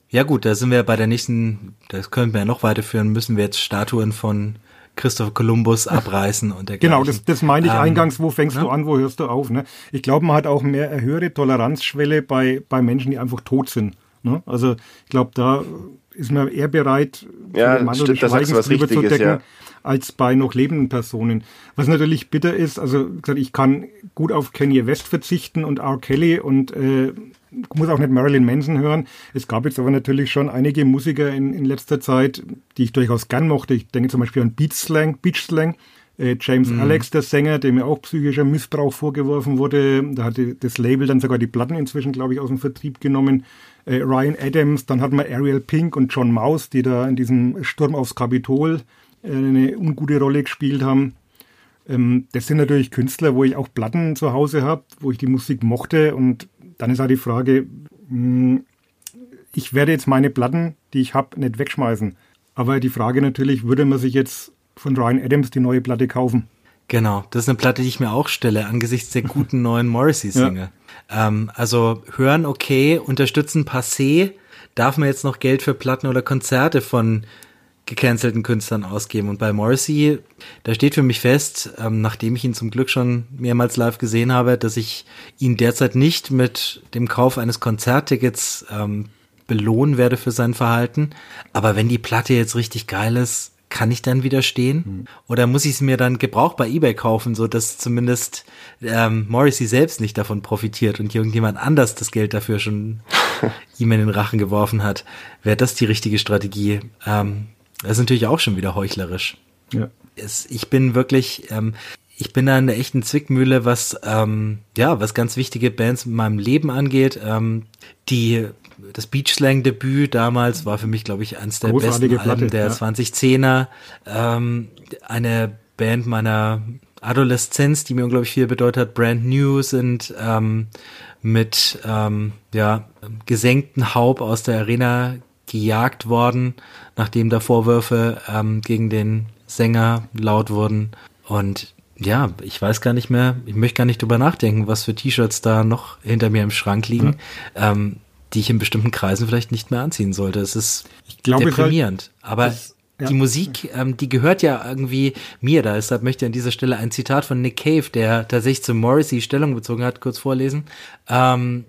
Ja gut, da sind wir bei der nächsten, das können wir ja noch weiterführen, müssen wir jetzt Statuen von Christopher Columbus abreißen und dergleichen. Genau, das, das meine ich ähm, eingangs, wo fängst ja? du an, wo hörst du auf? Ne? Ich glaube, man hat auch mehr eine höhere Toleranzschwelle bei, bei Menschen, die einfach tot sind. Ne? Also ich glaube, da ist man eher bereit, ja, den Mann stimmt, oder Schweigens drüber zu decken, ja. Als bei noch lebenden Personen. Was natürlich bitter ist, also gesagt, ich kann gut auf Kanye West verzichten und R. Kelly und äh, muss auch nicht Marilyn Manson hören. Es gab jetzt aber natürlich schon einige Musiker in, in letzter Zeit, die ich durchaus gern mochte. Ich denke zum Beispiel an Beach Slang, Beach Slang. Äh, James mhm. Alex, der Sänger, dem ja auch psychischer Missbrauch vorgeworfen wurde. Da hatte das Label dann sogar die Platten inzwischen, glaube ich, aus dem Vertrieb genommen äh, Ryan Adams, dann hatten wir Ariel Pink und John Mouse, die da in diesem Sturm aufs Kapitol eine ungute Rolle gespielt haben. Ähm, das sind natürlich Künstler, wo ich auch Platten zu Hause habe, wo ich die Musik mochte. Und dann ist auch die Frage, hm, ich werde jetzt meine Platten, die ich habe, nicht wegschmeißen. Aber die Frage natürlich, würde man sich jetzt von Ryan Adams die neue Platte kaufen? Genau, das ist eine Platte, die ich mir auch stelle, angesichts der guten neuen Morrissey-Single. Ja. Ähm, also hören okay, unterstützen passé. Darf man jetzt noch Geld für Platten oder Konzerte von gecancelten Künstlern ausgeben. Und bei Morrissey, da steht für mich fest, ähm, nachdem ich ihn zum Glück schon mehrmals live gesehen habe, dass ich ihn derzeit nicht mit dem Kauf eines Konzerttickets ähm, belohnen werde für sein Verhalten. Aber wenn die Platte jetzt richtig geil ist, kann ich dann widerstehen? Hm. Oder muss ich es mir dann gebraucht bei eBay kaufen, so dass zumindest ähm, Morrissey selbst nicht davon profitiert und irgendjemand anders das Geld dafür schon ihm in den Rachen geworfen hat? Wäre das die richtige Strategie? Ähm, das ist natürlich auch schon wieder heuchlerisch. Ja. Es, ich bin wirklich, ähm, ich bin da in der echten Zwickmühle, was ähm, ja, was ganz wichtige Bands in meinem Leben angeht. Ähm, die das Beachslang-Debüt damals war für mich, glaube ich, eins der Großartige besten Platte, Alben der ja. 2010er. Ähm, eine Band meiner Adoleszenz, die mir unglaublich viel bedeutet hat, Brand New sind ähm, mit ähm, ja, gesenkten Haupt aus der Arena gejagt worden, nachdem da Vorwürfe ähm, gegen den Sänger laut wurden. Und ja, ich weiß gar nicht mehr, ich möchte gar nicht drüber nachdenken, was für T-Shirts da noch hinter mir im Schrank liegen. Ja. Ähm, die ich in bestimmten Kreisen vielleicht nicht mehr anziehen sollte. Es ist glaube, deprimierend. Halt, aber das, ja. die Musik, ähm, die gehört ja irgendwie mir. Da deshalb möchte ich an dieser Stelle ein Zitat von Nick Cave, der tatsächlich zu Morrissey Stellung bezogen hat, kurz vorlesen. Ähm,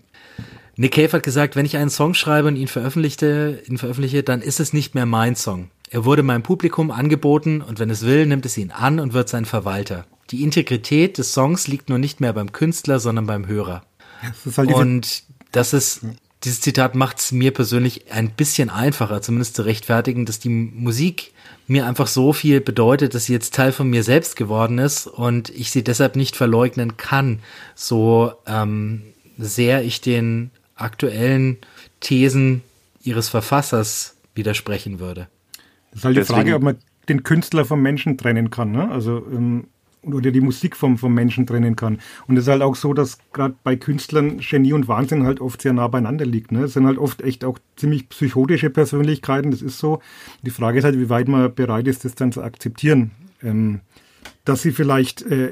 Nick Cave hat gesagt, wenn ich einen Song schreibe und ihn veröffentlichte, ihn veröffentliche, dann ist es nicht mehr mein Song. Er wurde meinem Publikum angeboten und wenn es will, nimmt es ihn an und wird sein Verwalter. Die Integrität des Songs liegt nur nicht mehr beim Künstler, sondern beim Hörer. Das halt und das ist dieses Zitat macht es mir persönlich ein bisschen einfacher, zumindest zu rechtfertigen, dass die Musik mir einfach so viel bedeutet, dass sie jetzt Teil von mir selbst geworden ist und ich sie deshalb nicht verleugnen kann, so ähm, sehr ich den aktuellen Thesen ihres Verfassers widersprechen würde. Das ist halt die Frage, ob man den Künstler vom Menschen trennen kann. Ne? Also ähm, oder die Musik vom, vom Menschen trennen kann. Und es ist halt auch so, dass gerade bei Künstlern Genie und Wahnsinn halt oft sehr nah beieinander liegt. Ne? Es sind halt oft echt auch ziemlich psychotische Persönlichkeiten, das ist so. Die Frage ist halt, wie weit man bereit ist, das dann zu akzeptieren. Ähm, dass sie vielleicht, äh,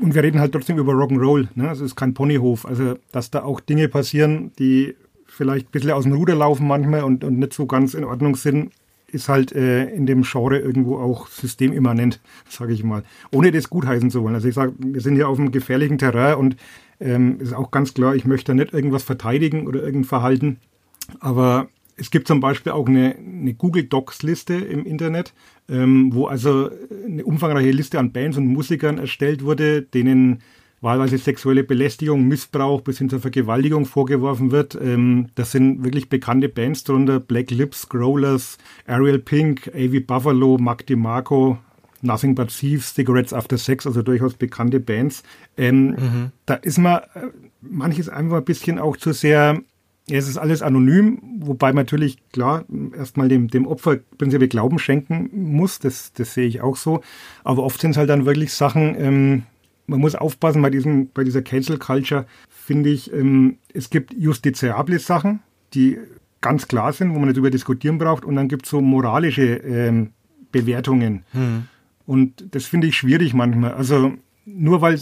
und wir reden halt trotzdem über Rock'n'Roll, ne? also es ist kein Ponyhof, also dass da auch Dinge passieren, die vielleicht ein bisschen aus dem Ruder laufen manchmal und, und nicht so ganz in Ordnung sind, ist halt äh, in dem Genre irgendwo auch systemimmanent, sage ich mal. Ohne das gutheißen zu wollen. Also ich sage, wir sind hier auf einem gefährlichen Terrain und ähm, ist auch ganz klar, ich möchte da nicht irgendwas verteidigen oder irgendein Verhalten. Aber es gibt zum Beispiel auch eine, eine Google Docs Liste im Internet, ähm, wo also eine umfangreiche Liste an Bands und Musikern erstellt wurde, denen wahlweise sexuelle Belästigung, Missbrauch bis hin zur Vergewaltigung vorgeworfen wird. Ähm, das sind wirklich bekannte Bands drunter. Black Lips, Growlers, Ariel Pink, A.V. Buffalo, Mark DeMarco, Nothing But Thieves, Cigarettes After Sex, also durchaus bekannte Bands. Ähm, mhm. Da ist man äh, manches einfach ein bisschen auch zu sehr es ist alles anonym, wobei man natürlich klar erstmal dem, dem Opfer prinzipiell Glauben schenken muss, das, das sehe ich auch so. Aber oft sind es halt dann wirklich Sachen, ähm, man muss aufpassen bei, diesem, bei dieser Cancel Culture, finde ich, ähm, es gibt justiziable Sachen, die ganz klar sind, wo man nicht über diskutieren braucht, und dann gibt es so moralische ähm, Bewertungen. Hm. Und das finde ich schwierig manchmal. Also nur weil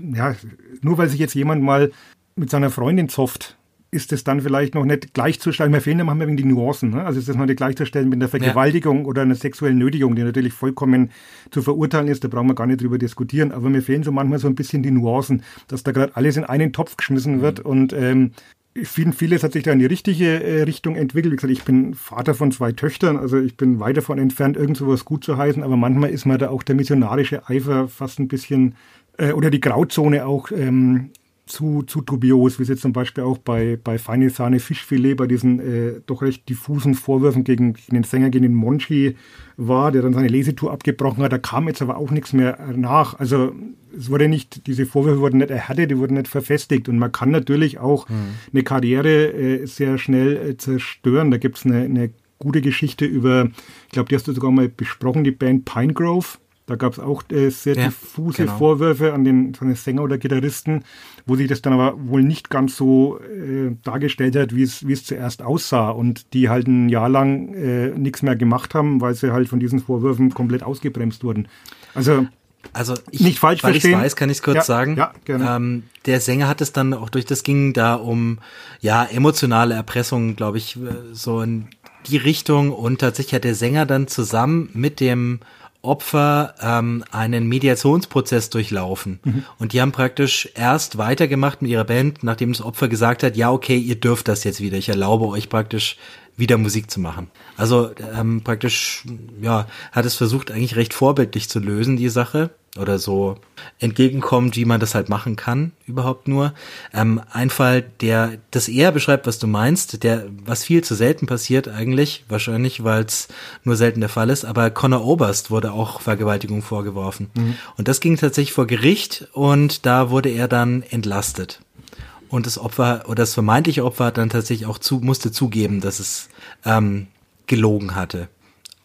ja, nur weil sich jetzt jemand mal mit seiner Freundin zofft, ist es dann vielleicht noch nicht gleichzustellen. Mir fehlen manchmal wegen die Nuancen. Ne? Also ist das noch nicht gleichzustellen mit einer Vergewaltigung ja. oder einer sexuellen Nötigung, die natürlich vollkommen zu verurteilen ist. Da brauchen wir gar nicht drüber diskutieren. Aber mir fehlen so manchmal so ein bisschen die Nuancen, dass da gerade alles in einen Topf geschmissen wird. Mhm. Und ähm, ich finde, vieles hat sich da in die richtige äh, Richtung entwickelt. Wie gesagt, ich bin Vater von zwei Töchtern, also ich bin weit davon entfernt, irgend sowas gut zu heißen. Aber manchmal ist mir da auch der missionarische Eifer fast ein bisschen äh, oder die Grauzone auch ähm, zu, zu dubios, wie es jetzt zum Beispiel auch bei, bei Feine Sahne Fischfilet, bei diesen äh, doch recht diffusen Vorwürfen gegen, gegen den Sänger, gegen den Monchi war, der dann seine Lesetour abgebrochen hat. Da kam jetzt aber auch nichts mehr nach. Also es wurde nicht, diese Vorwürfe wurden nicht erhärtet, die wurden nicht verfestigt. Und man kann natürlich auch mhm. eine Karriere äh, sehr schnell äh, zerstören. Da gibt es eine, eine gute Geschichte über, ich glaube, die hast du sogar mal besprochen, die Band Pinegrove da gab es auch äh, sehr ja, diffuse genau. Vorwürfe an den, an den Sänger oder Gitarristen, wo sich das dann aber wohl nicht ganz so äh, dargestellt hat, wie es, zuerst aussah. Und die halt ein Jahr lang äh, nichts mehr gemacht haben, weil sie halt von diesen Vorwürfen komplett ausgebremst wurden. Also also ich, nicht falsch weil verstehen. ich weiß, kann ich es kurz ja, sagen. Ja, gerne. Ähm, der Sänger hat es dann auch durch, das ging da um ja emotionale Erpressung, glaube ich, so in die Richtung und tatsächlich hat der Sänger dann zusammen mit dem Opfer ähm, einen Mediationsprozess durchlaufen. Mhm. Und die haben praktisch erst weitergemacht mit ihrer Band, nachdem das Opfer gesagt hat, ja, okay, ihr dürft das jetzt wieder. Ich erlaube euch praktisch wieder Musik zu machen. Also ähm, praktisch, ja, hat es versucht, eigentlich recht vorbildlich zu lösen, die Sache oder so entgegenkommt, wie man das halt machen kann, überhaupt nur. Ähm, ein Fall, der das eher beschreibt, was du meinst, der, was viel zu selten passiert eigentlich, wahrscheinlich, weil es nur selten der Fall ist, aber Conor Oberst wurde auch Vergewaltigung vorgeworfen. Mhm. Und das ging tatsächlich vor Gericht und da wurde er dann entlastet. Und das Opfer oder das vermeintliche Opfer hat dann tatsächlich auch zu, musste zugeben, dass es ähm, gelogen hatte.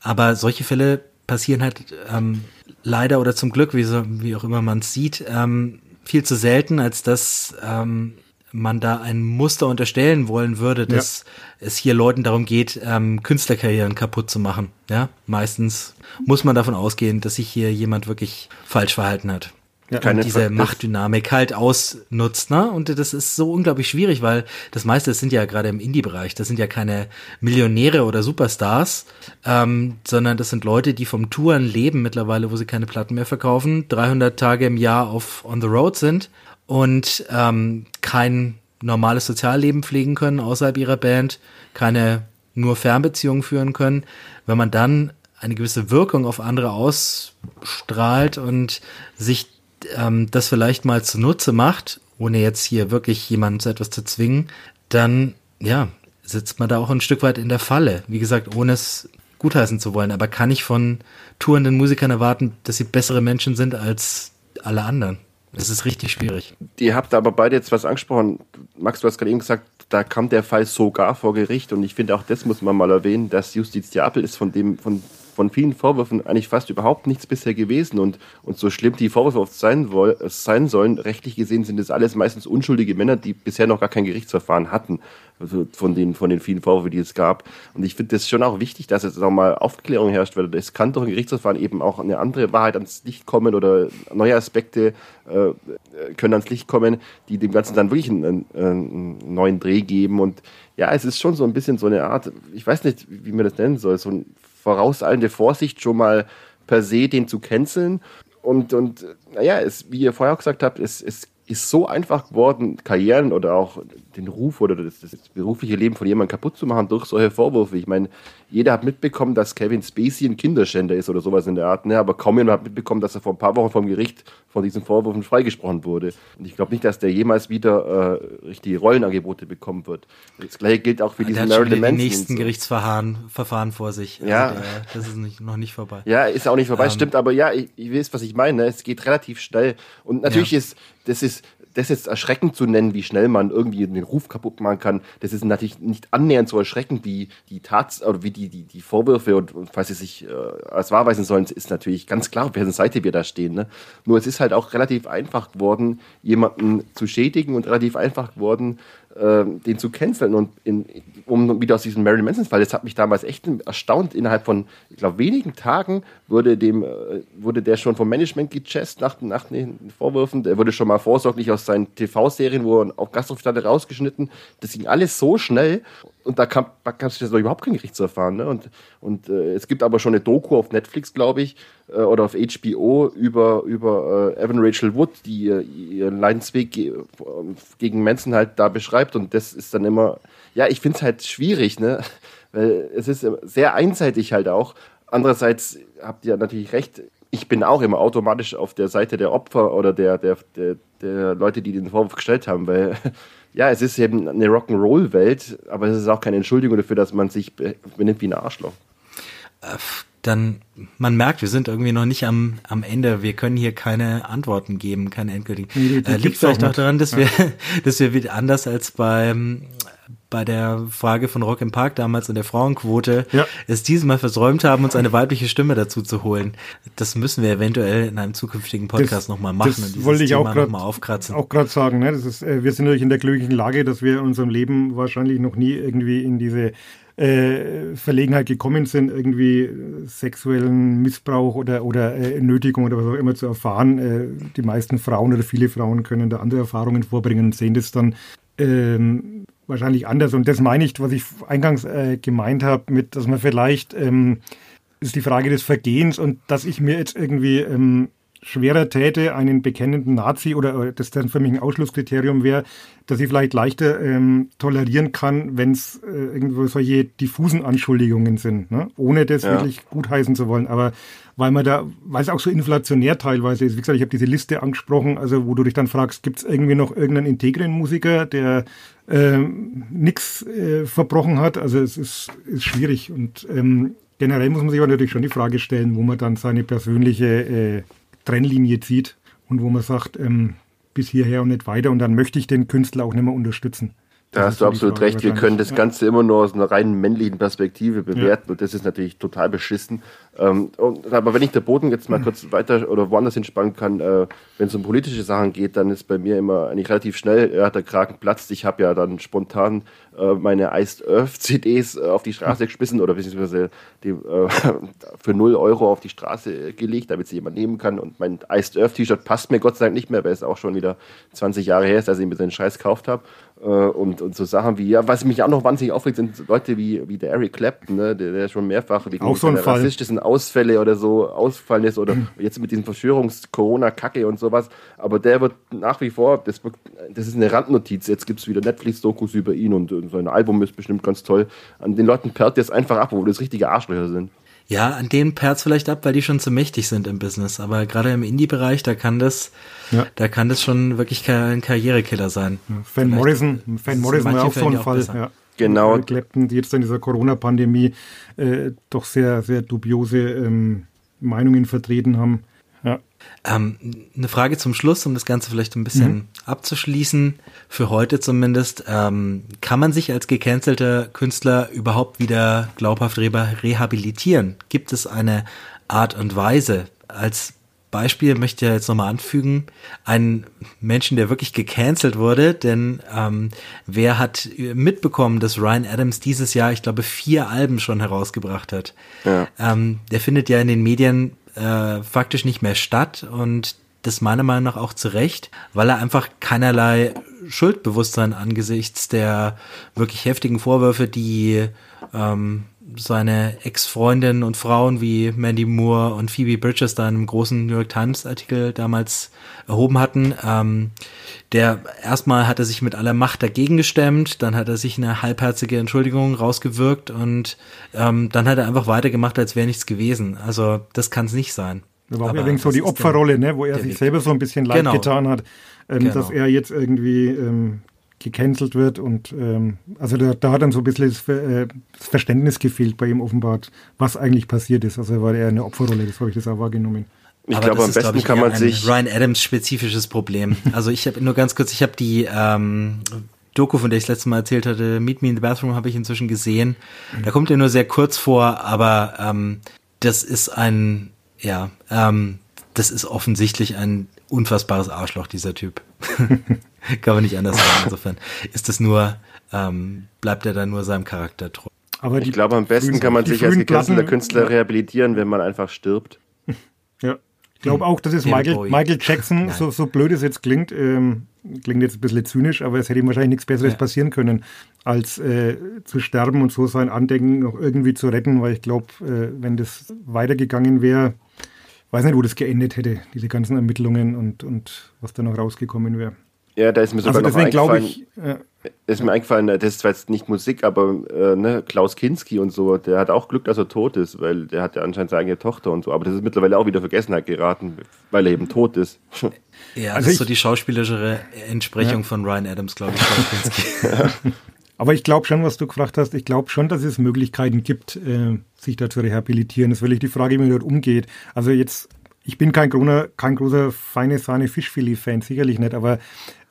Aber solche Fälle passieren halt ähm, leider oder zum Glück, wie, so, wie auch immer man es sieht, ähm, viel zu selten, als dass ähm, man da ein Muster unterstellen wollen würde, dass ja. es hier Leuten darum geht, ähm, Künstlerkarrieren kaputt zu machen. Ja, meistens muss man davon ausgehen, dass sich hier jemand wirklich falsch verhalten hat ja, und diese Machtdynamik halt ausnutzt, ne? Und das ist so unglaublich schwierig, weil das meiste das sind ja gerade im Indie-Bereich, das sind ja keine Millionäre oder Superstars, ähm, sondern das sind Leute, die vom Touren leben mittlerweile, wo sie keine Platten mehr verkaufen, 300 Tage im Jahr auf on the road sind und ähm, kein normales Sozialleben pflegen können außerhalb ihrer Band, keine nur Fernbeziehungen führen können. Wenn man dann eine gewisse Wirkung auf andere ausstrahlt und sich ähm, das vielleicht mal zunutze macht, ohne jetzt hier wirklich jemanden zu etwas zu zwingen, dann ja, sitzt man da auch ein Stück weit in der Falle. Wie gesagt, ohne es gutheißen zu wollen. Aber kann ich von tourenden Musikern erwarten, dass sie bessere Menschen sind als alle anderen? Das ist richtig schwierig. Ihr habt aber beide jetzt was angesprochen. Max, du hast gerade eben gesagt, da kam der Fall sogar vor Gericht und ich finde auch das muss man mal erwähnen, dass Justiziabel ist von dem, von von vielen Vorwürfen eigentlich fast überhaupt nichts bisher gewesen. Und, und so schlimm die Vorwürfe oft sein, woll, sein sollen, rechtlich gesehen sind es alles meistens unschuldige Männer, die bisher noch gar kein Gerichtsverfahren hatten. Also von den, von den vielen Vorwürfen, die es gab. Und ich finde das schon auch wichtig, dass jetzt auch mal Aufklärung herrscht, weil es kann durch ein Gerichtsverfahren eben auch eine andere Wahrheit ans Licht kommen oder neue Aspekte äh, können ans Licht kommen, die dem Ganzen dann wirklich einen, einen neuen Dreh geben. Und ja, es ist schon so ein bisschen so eine Art, ich weiß nicht, wie man das nennen soll, so ein vorauseilende Vorsicht schon mal per se den zu canceln. Und, und naja, es, wie ihr vorher auch gesagt habt, es, es ist so einfach geworden, Karrieren oder auch den Ruf oder das, das berufliche Leben von jemandem kaputt zu machen durch solche Vorwürfe. Ich meine, jeder hat mitbekommen, dass Kevin Spacey ein Kinderschänder ist oder sowas in der Art, ne? aber kaum jemand hat mitbekommen, dass er vor ein paar Wochen vom Gericht von diesen Vorwürfen freigesprochen wurde. Und ich glaube nicht, dass der jemals wieder äh, richtige Rollenangebote bekommen wird. Das gleiche gilt auch für ja, diesen Marilyn Manson. Die nächsten so. Gerichtsverfahren Verfahren vor sich. Also ja. Der, das ist nicht, noch nicht vorbei. Ja, ist auch nicht vorbei, ähm, stimmt, aber ja, ich, ich weiß, was ich meine. Ne? Es geht relativ schnell. Und natürlich ja. ist, das ist, das jetzt erschreckend zu nennen, wie schnell man irgendwie den Ruf kaputt machen kann, das ist natürlich nicht annähernd so erschreckend wie die Tats oder wie die, die, die Vorwürfe und, und falls sie sich äh, als wahr weisen sollen, ist natürlich ganz klar, auf welcher Seite wir da stehen. Ne? Nur es ist halt auch relativ einfach geworden, jemanden zu schädigen und relativ einfach geworden, äh, den zu canceln. Und in, um wieder aus diesem Marilyn Manson-Fall, das hat mich damals echt erstaunt. Innerhalb von, ich glaube, wenigen Tagen wurde, dem, äh, wurde der schon vom Management gechest nach, nach den Vorwürfen. Der wurde schon mal vorsorglich aus seinen TV-Serien, wo er auch Gastaufstände rausgeschnitten. Das ging alles so schnell und da kam, da gab es überhaupt kein Gerichtsverfahren. Ne? Und, und äh, es gibt aber schon eine Doku auf Netflix, glaube ich, äh, oder auf HBO über, über äh, Evan Rachel Wood, die äh, ihren Leidensweg ge gegen Manson halt da beschreibt. Und das ist dann immer, ja, ich finde es halt schwierig, ne? weil es ist sehr einseitig halt auch. Andererseits habt ihr natürlich recht, ich bin auch immer automatisch auf der Seite der Opfer oder der, der, der, der Leute, die den Vorwurf gestellt haben, weil ja, es ist eben eine Rock'n'Roll-Welt, aber es ist auch keine Entschuldigung dafür, dass man sich benimmt wie ein Arschloch. Äh, dann, man merkt, wir sind irgendwie noch nicht am, am Ende. Wir können hier keine Antworten geben, keine endgültigen. Nee, äh, liegt vielleicht auch daran, dass ja. wir, dass wir wieder anders als beim bei der Frage von Rock im Park damals und der Frauenquote ja. es dieses Mal versäumt haben, uns eine weibliche Stimme dazu zu holen. Das müssen wir eventuell in einem zukünftigen Podcast nochmal machen das und wollte ich Thema auch grad, noch aufkratzen. Auch gerade sagen, ne? das ist, äh, wir sind natürlich in der glücklichen Lage, dass wir in unserem Leben wahrscheinlich noch nie irgendwie in diese äh, Verlegenheit gekommen sind, irgendwie sexuellen Missbrauch oder, oder äh, Nötigung oder was auch immer zu erfahren. Äh, die meisten Frauen oder viele Frauen können da andere Erfahrungen vorbringen und sehen das dann ähm, wahrscheinlich anders. Und das meine ich, was ich eingangs äh, gemeint habe, mit, dass man vielleicht ähm, ist die Frage des Vergehens und dass ich mir jetzt irgendwie ähm, schwerer täte, einen bekennenden Nazi oder das dann für mich ein Ausschlusskriterium wäre, dass ich vielleicht leichter ähm, tolerieren kann, wenn es äh, irgendwo solche diffusen Anschuldigungen sind, ne? ohne das ja. wirklich gutheißen zu wollen. Aber weil man da, weil es auch so inflationär teilweise ist, wie gesagt, ich habe diese Liste angesprochen, also wo du dich dann fragst, gibt es irgendwie noch irgendeinen integren Musiker, der äh, nichts äh, verbrochen hat? Also es ist, ist schwierig und ähm, generell muss man sich aber natürlich schon die Frage stellen, wo man dann seine persönliche äh, Trennlinie zieht und wo man sagt, ähm, bis hierher und nicht weiter und dann möchte ich den Künstler auch nicht mehr unterstützen. Da hast du absolut recht. Wir können das Ganze immer nur aus einer reinen männlichen Perspektive bewerten ja. und das ist natürlich total beschissen. Ähm, und, aber wenn ich der Boden jetzt mal kurz weiter oder woanders hinspannen kann, äh, wenn es um politische Sachen geht, dann ist bei mir immer eigentlich relativ schnell, er hat der Kragen platzt. Ich habe ja dann spontan äh, meine Iced Earth CDs äh, auf die Straße geschmissen oder beziehungsweise die, äh, für 0 Euro auf die Straße gelegt, damit sie jemand nehmen kann. Und mein Iced Earth T-Shirt passt mir Gott sei Dank nicht mehr, weil es auch schon wieder 20 Jahre her ist, als ich mir den Scheiß gekauft habe. Äh, und, und so Sachen wie, ja, was mich auch noch wahnsinnig aufregt, sind Leute wie, wie der Eric Clapton, ne, der, der schon mehrfach wegen auch so ein rassistischen Ausfälle oder so ausfallen ist oder mhm. jetzt mit diesen Verschwörungs-Corona-Kacke und sowas. Aber der wird nach wie vor, das, wird, das ist eine Randnotiz. Jetzt gibt es wieder Netflix-Dokus über ihn und, und sein Album ist bestimmt ganz toll. An den Leuten perlt das einfach ab, wo das richtige Arschlöcher sind. Ja, an denen perlt vielleicht ab, weil die schon zu mächtig sind im Business. Aber gerade im Indie-Bereich, da kann das, ja. da kann das schon wirklich ein Karrierekiller sein. Ja, Van Morrison, Van Morrison war auch so ein Fall. Ja. Genau. Clapton, die jetzt in dieser Corona-Pandemie äh, doch sehr, sehr dubiose ähm, Meinungen vertreten haben. Ja. Ähm, eine Frage zum Schluss, um das Ganze vielleicht ein bisschen mhm. abzuschließen, für heute zumindest. Ähm, kann man sich als gecancelter Künstler überhaupt wieder glaubhaft rehabilitieren? Gibt es eine Art und Weise? Als Beispiel möchte ich jetzt nochmal anfügen, einen Menschen, der wirklich gecancelt wurde, denn ähm, wer hat mitbekommen, dass Ryan Adams dieses Jahr, ich glaube, vier Alben schon herausgebracht hat? Ja. Ähm, der findet ja in den Medien äh, faktisch nicht mehr statt und das meiner Meinung nach auch zu Recht, weil er einfach keinerlei Schuldbewusstsein angesichts der wirklich heftigen Vorwürfe, die ähm, seine Ex-Freundinnen und Frauen wie Mandy Moore und Phoebe Bridges da in einem großen New York Times Artikel damals erhoben hatten. Ähm, der erstmal hat er sich mit aller Macht dagegen gestemmt, dann hat er sich eine halbherzige Entschuldigung rausgewirkt und ähm, dann hat er einfach weitergemacht, als wäre nichts gewesen. Also das kann es nicht sein. Das war allerdings so die Opferrolle, ne, wo er sich selber so ein bisschen leid genau. getan hat, ähm, genau. dass er jetzt irgendwie ähm, gecancelt wird und ähm, also da, da, hat dann so ein bisschen das, äh, das, Verständnis gefehlt bei ihm offenbar, was eigentlich passiert ist. Also war er eine Opferrolle, das habe ich das auch wahrgenommen. Ich glaube, am besten kann man sich Ryan Adams spezifisches Problem. Also ich habe nur ganz kurz, ich habe die ähm, Doku, von der ich das letzte Mal erzählt hatte, Meet Me in the Bathroom, habe ich inzwischen gesehen. Da kommt er nur sehr kurz vor, aber ähm, das ist ein, ja, ähm, das ist offensichtlich ein unfassbares Arschloch, dieser Typ. Kann man nicht anders sagen. Insofern ist es nur, ähm, bleibt er da nur seinem Charakter treu. Aber ich glaube, am besten kann man sich als gecancelter Künstler ja. rehabilitieren, wenn man einfach stirbt. Ja. Ich glaube auch, dass es Michael, Michael Jackson, so, so blöd es jetzt klingt, ähm, klingt jetzt ein bisschen zynisch, aber es hätte ihm wahrscheinlich nichts Besseres ja. passieren können, als äh, zu sterben und so sein Andenken noch irgendwie zu retten, weil ich glaube, äh, wenn das weitergegangen wäre, weiß nicht, wo das geendet hätte, diese ganzen Ermittlungen und, und was da noch rausgekommen wäre. Ja, da ist mir sogar also noch eingefallen. Ich, ja. Ist mir eingefallen, das ist zwar jetzt nicht Musik, aber äh, ne, Klaus Kinski und so, der hat auch Glück, dass er tot ist, weil der hat ja anscheinend seine eigene Tochter und so. Aber das ist mittlerweile auch wieder Vergessenheit geraten, weil er eben tot ist. Ja, also das ist so die schauspielerische Entsprechung ja. von Ryan Adams, glaube ich, Klaus Kinski. Aber ich glaube schon, was du gefragt hast, ich glaube schon, dass es Möglichkeiten gibt, äh, sich da zu rehabilitieren. Das ist wirklich die Frage, wie man dort umgeht. Also jetzt ich bin kein, großer, kein großer feine Sahne Fischfilet-Fan, sicherlich nicht, aber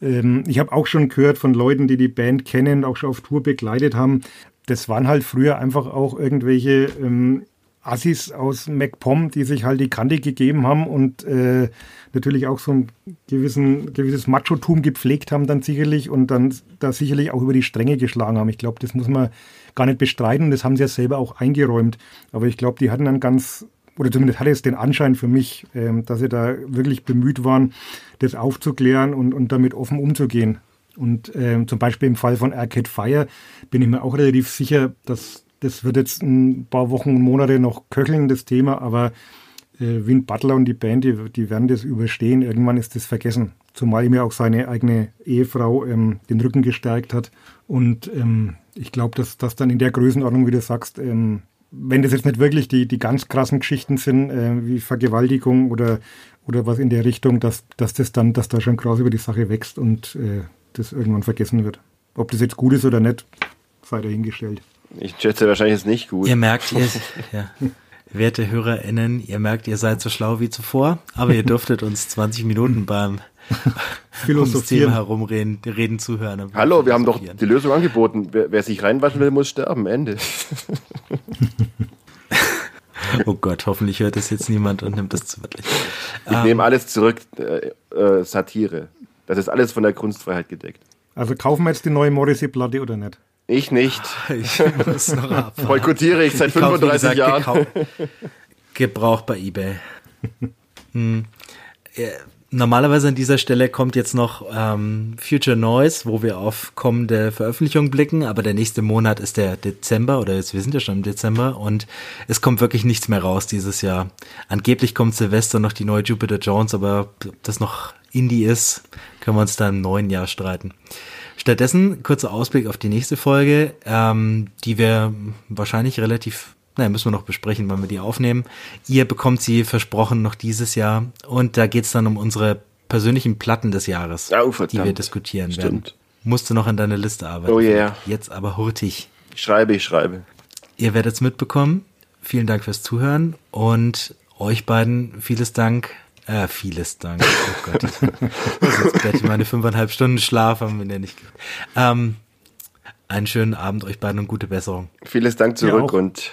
ähm, ich habe auch schon gehört von Leuten, die die Band kennen, auch schon auf Tour begleitet haben. Das waren halt früher einfach auch irgendwelche ähm, Assis aus MacPom, die sich halt die Kante gegeben haben und äh, natürlich auch so ein gewissen, gewisses Machotum gepflegt haben dann sicherlich und dann da sicherlich auch über die Stränge geschlagen haben. Ich glaube, das muss man gar nicht bestreiten. Das haben sie ja selber auch eingeräumt. Aber ich glaube, die hatten dann ganz oder zumindest hatte es den Anschein für mich, ähm, dass sie da wirklich bemüht waren, das aufzuklären und, und damit offen umzugehen. Und ähm, zum Beispiel im Fall von Arcade Fire bin ich mir auch relativ sicher, dass das wird jetzt ein paar Wochen und Monate noch köcheln, das Thema, aber äh, Win Butler und die Band, die, die werden das überstehen. Irgendwann ist das vergessen. Zumal ihm ja auch seine eigene Ehefrau ähm, den Rücken gestärkt hat. Und ähm, ich glaube, dass das dann in der Größenordnung, wie du sagst, ähm, wenn das jetzt nicht wirklich die, die ganz krassen Geschichten sind, äh, wie Vergewaltigung oder, oder was in der Richtung, dass, dass das dann, dass da schon krass über die Sache wächst und äh, das irgendwann vergessen wird. Ob das jetzt gut ist oder nicht, sei dahingestellt. Ich schätze wahrscheinlich ist nicht gut. Ihr merkt, ihr, ja, werte HörerInnen, ihr merkt, ihr seid so schlau wie zuvor, aber ihr dürftet uns 20 Minuten beim Thema herumreden reden zuhören. Hallo, wir haben doch die Lösung angeboten. Wer, wer sich reinwaschen will, muss sterben. Ende. oh Gott, hoffentlich hört das jetzt niemand und nimmt das zu wörtlich. Ich ähm, nehme alles zurück. Äh, äh, Satire. Das ist alles von der Kunstfreiheit gedeckt. Also kaufen wir jetzt die neue Morrissey-Platte oder nicht? Ich nicht. Ich muss noch ab. Boykottiere ich seit 35 ich Jahren. Gebraucht bei eBay. Hm. Normalerweise an dieser Stelle kommt jetzt noch ähm, Future Noise, wo wir auf kommende Veröffentlichungen blicken, aber der nächste Monat ist der Dezember oder jetzt, wir sind ja schon im Dezember und es kommt wirklich nichts mehr raus dieses Jahr. Angeblich kommt Silvester noch die neue Jupiter Jones, aber ob das noch Indie ist, können wir uns da im neuen Jahr streiten. Stattdessen kurzer Ausblick auf die nächste Folge, ähm, die wir wahrscheinlich relativ, naja, müssen wir noch besprechen, wann wir die aufnehmen. Ihr bekommt sie versprochen noch dieses Jahr und da geht's dann um unsere persönlichen Platten des Jahres, oh, die wir diskutieren Stimmt. werden. Musst du noch an deine Liste arbeiten. Oh yeah. Jetzt aber hurtig. Ich schreibe, ich schreibe. Ihr werdet's mitbekommen. Vielen Dank fürs Zuhören und euch beiden vieles Dank äh, vieles Dank. Oh Gott. Jetzt werde ich meine fünfeinhalb Stunden Schlaf haben wir ja nicht. Ähm, einen schönen Abend euch beiden und gute Besserung. Vieles Dank zurück und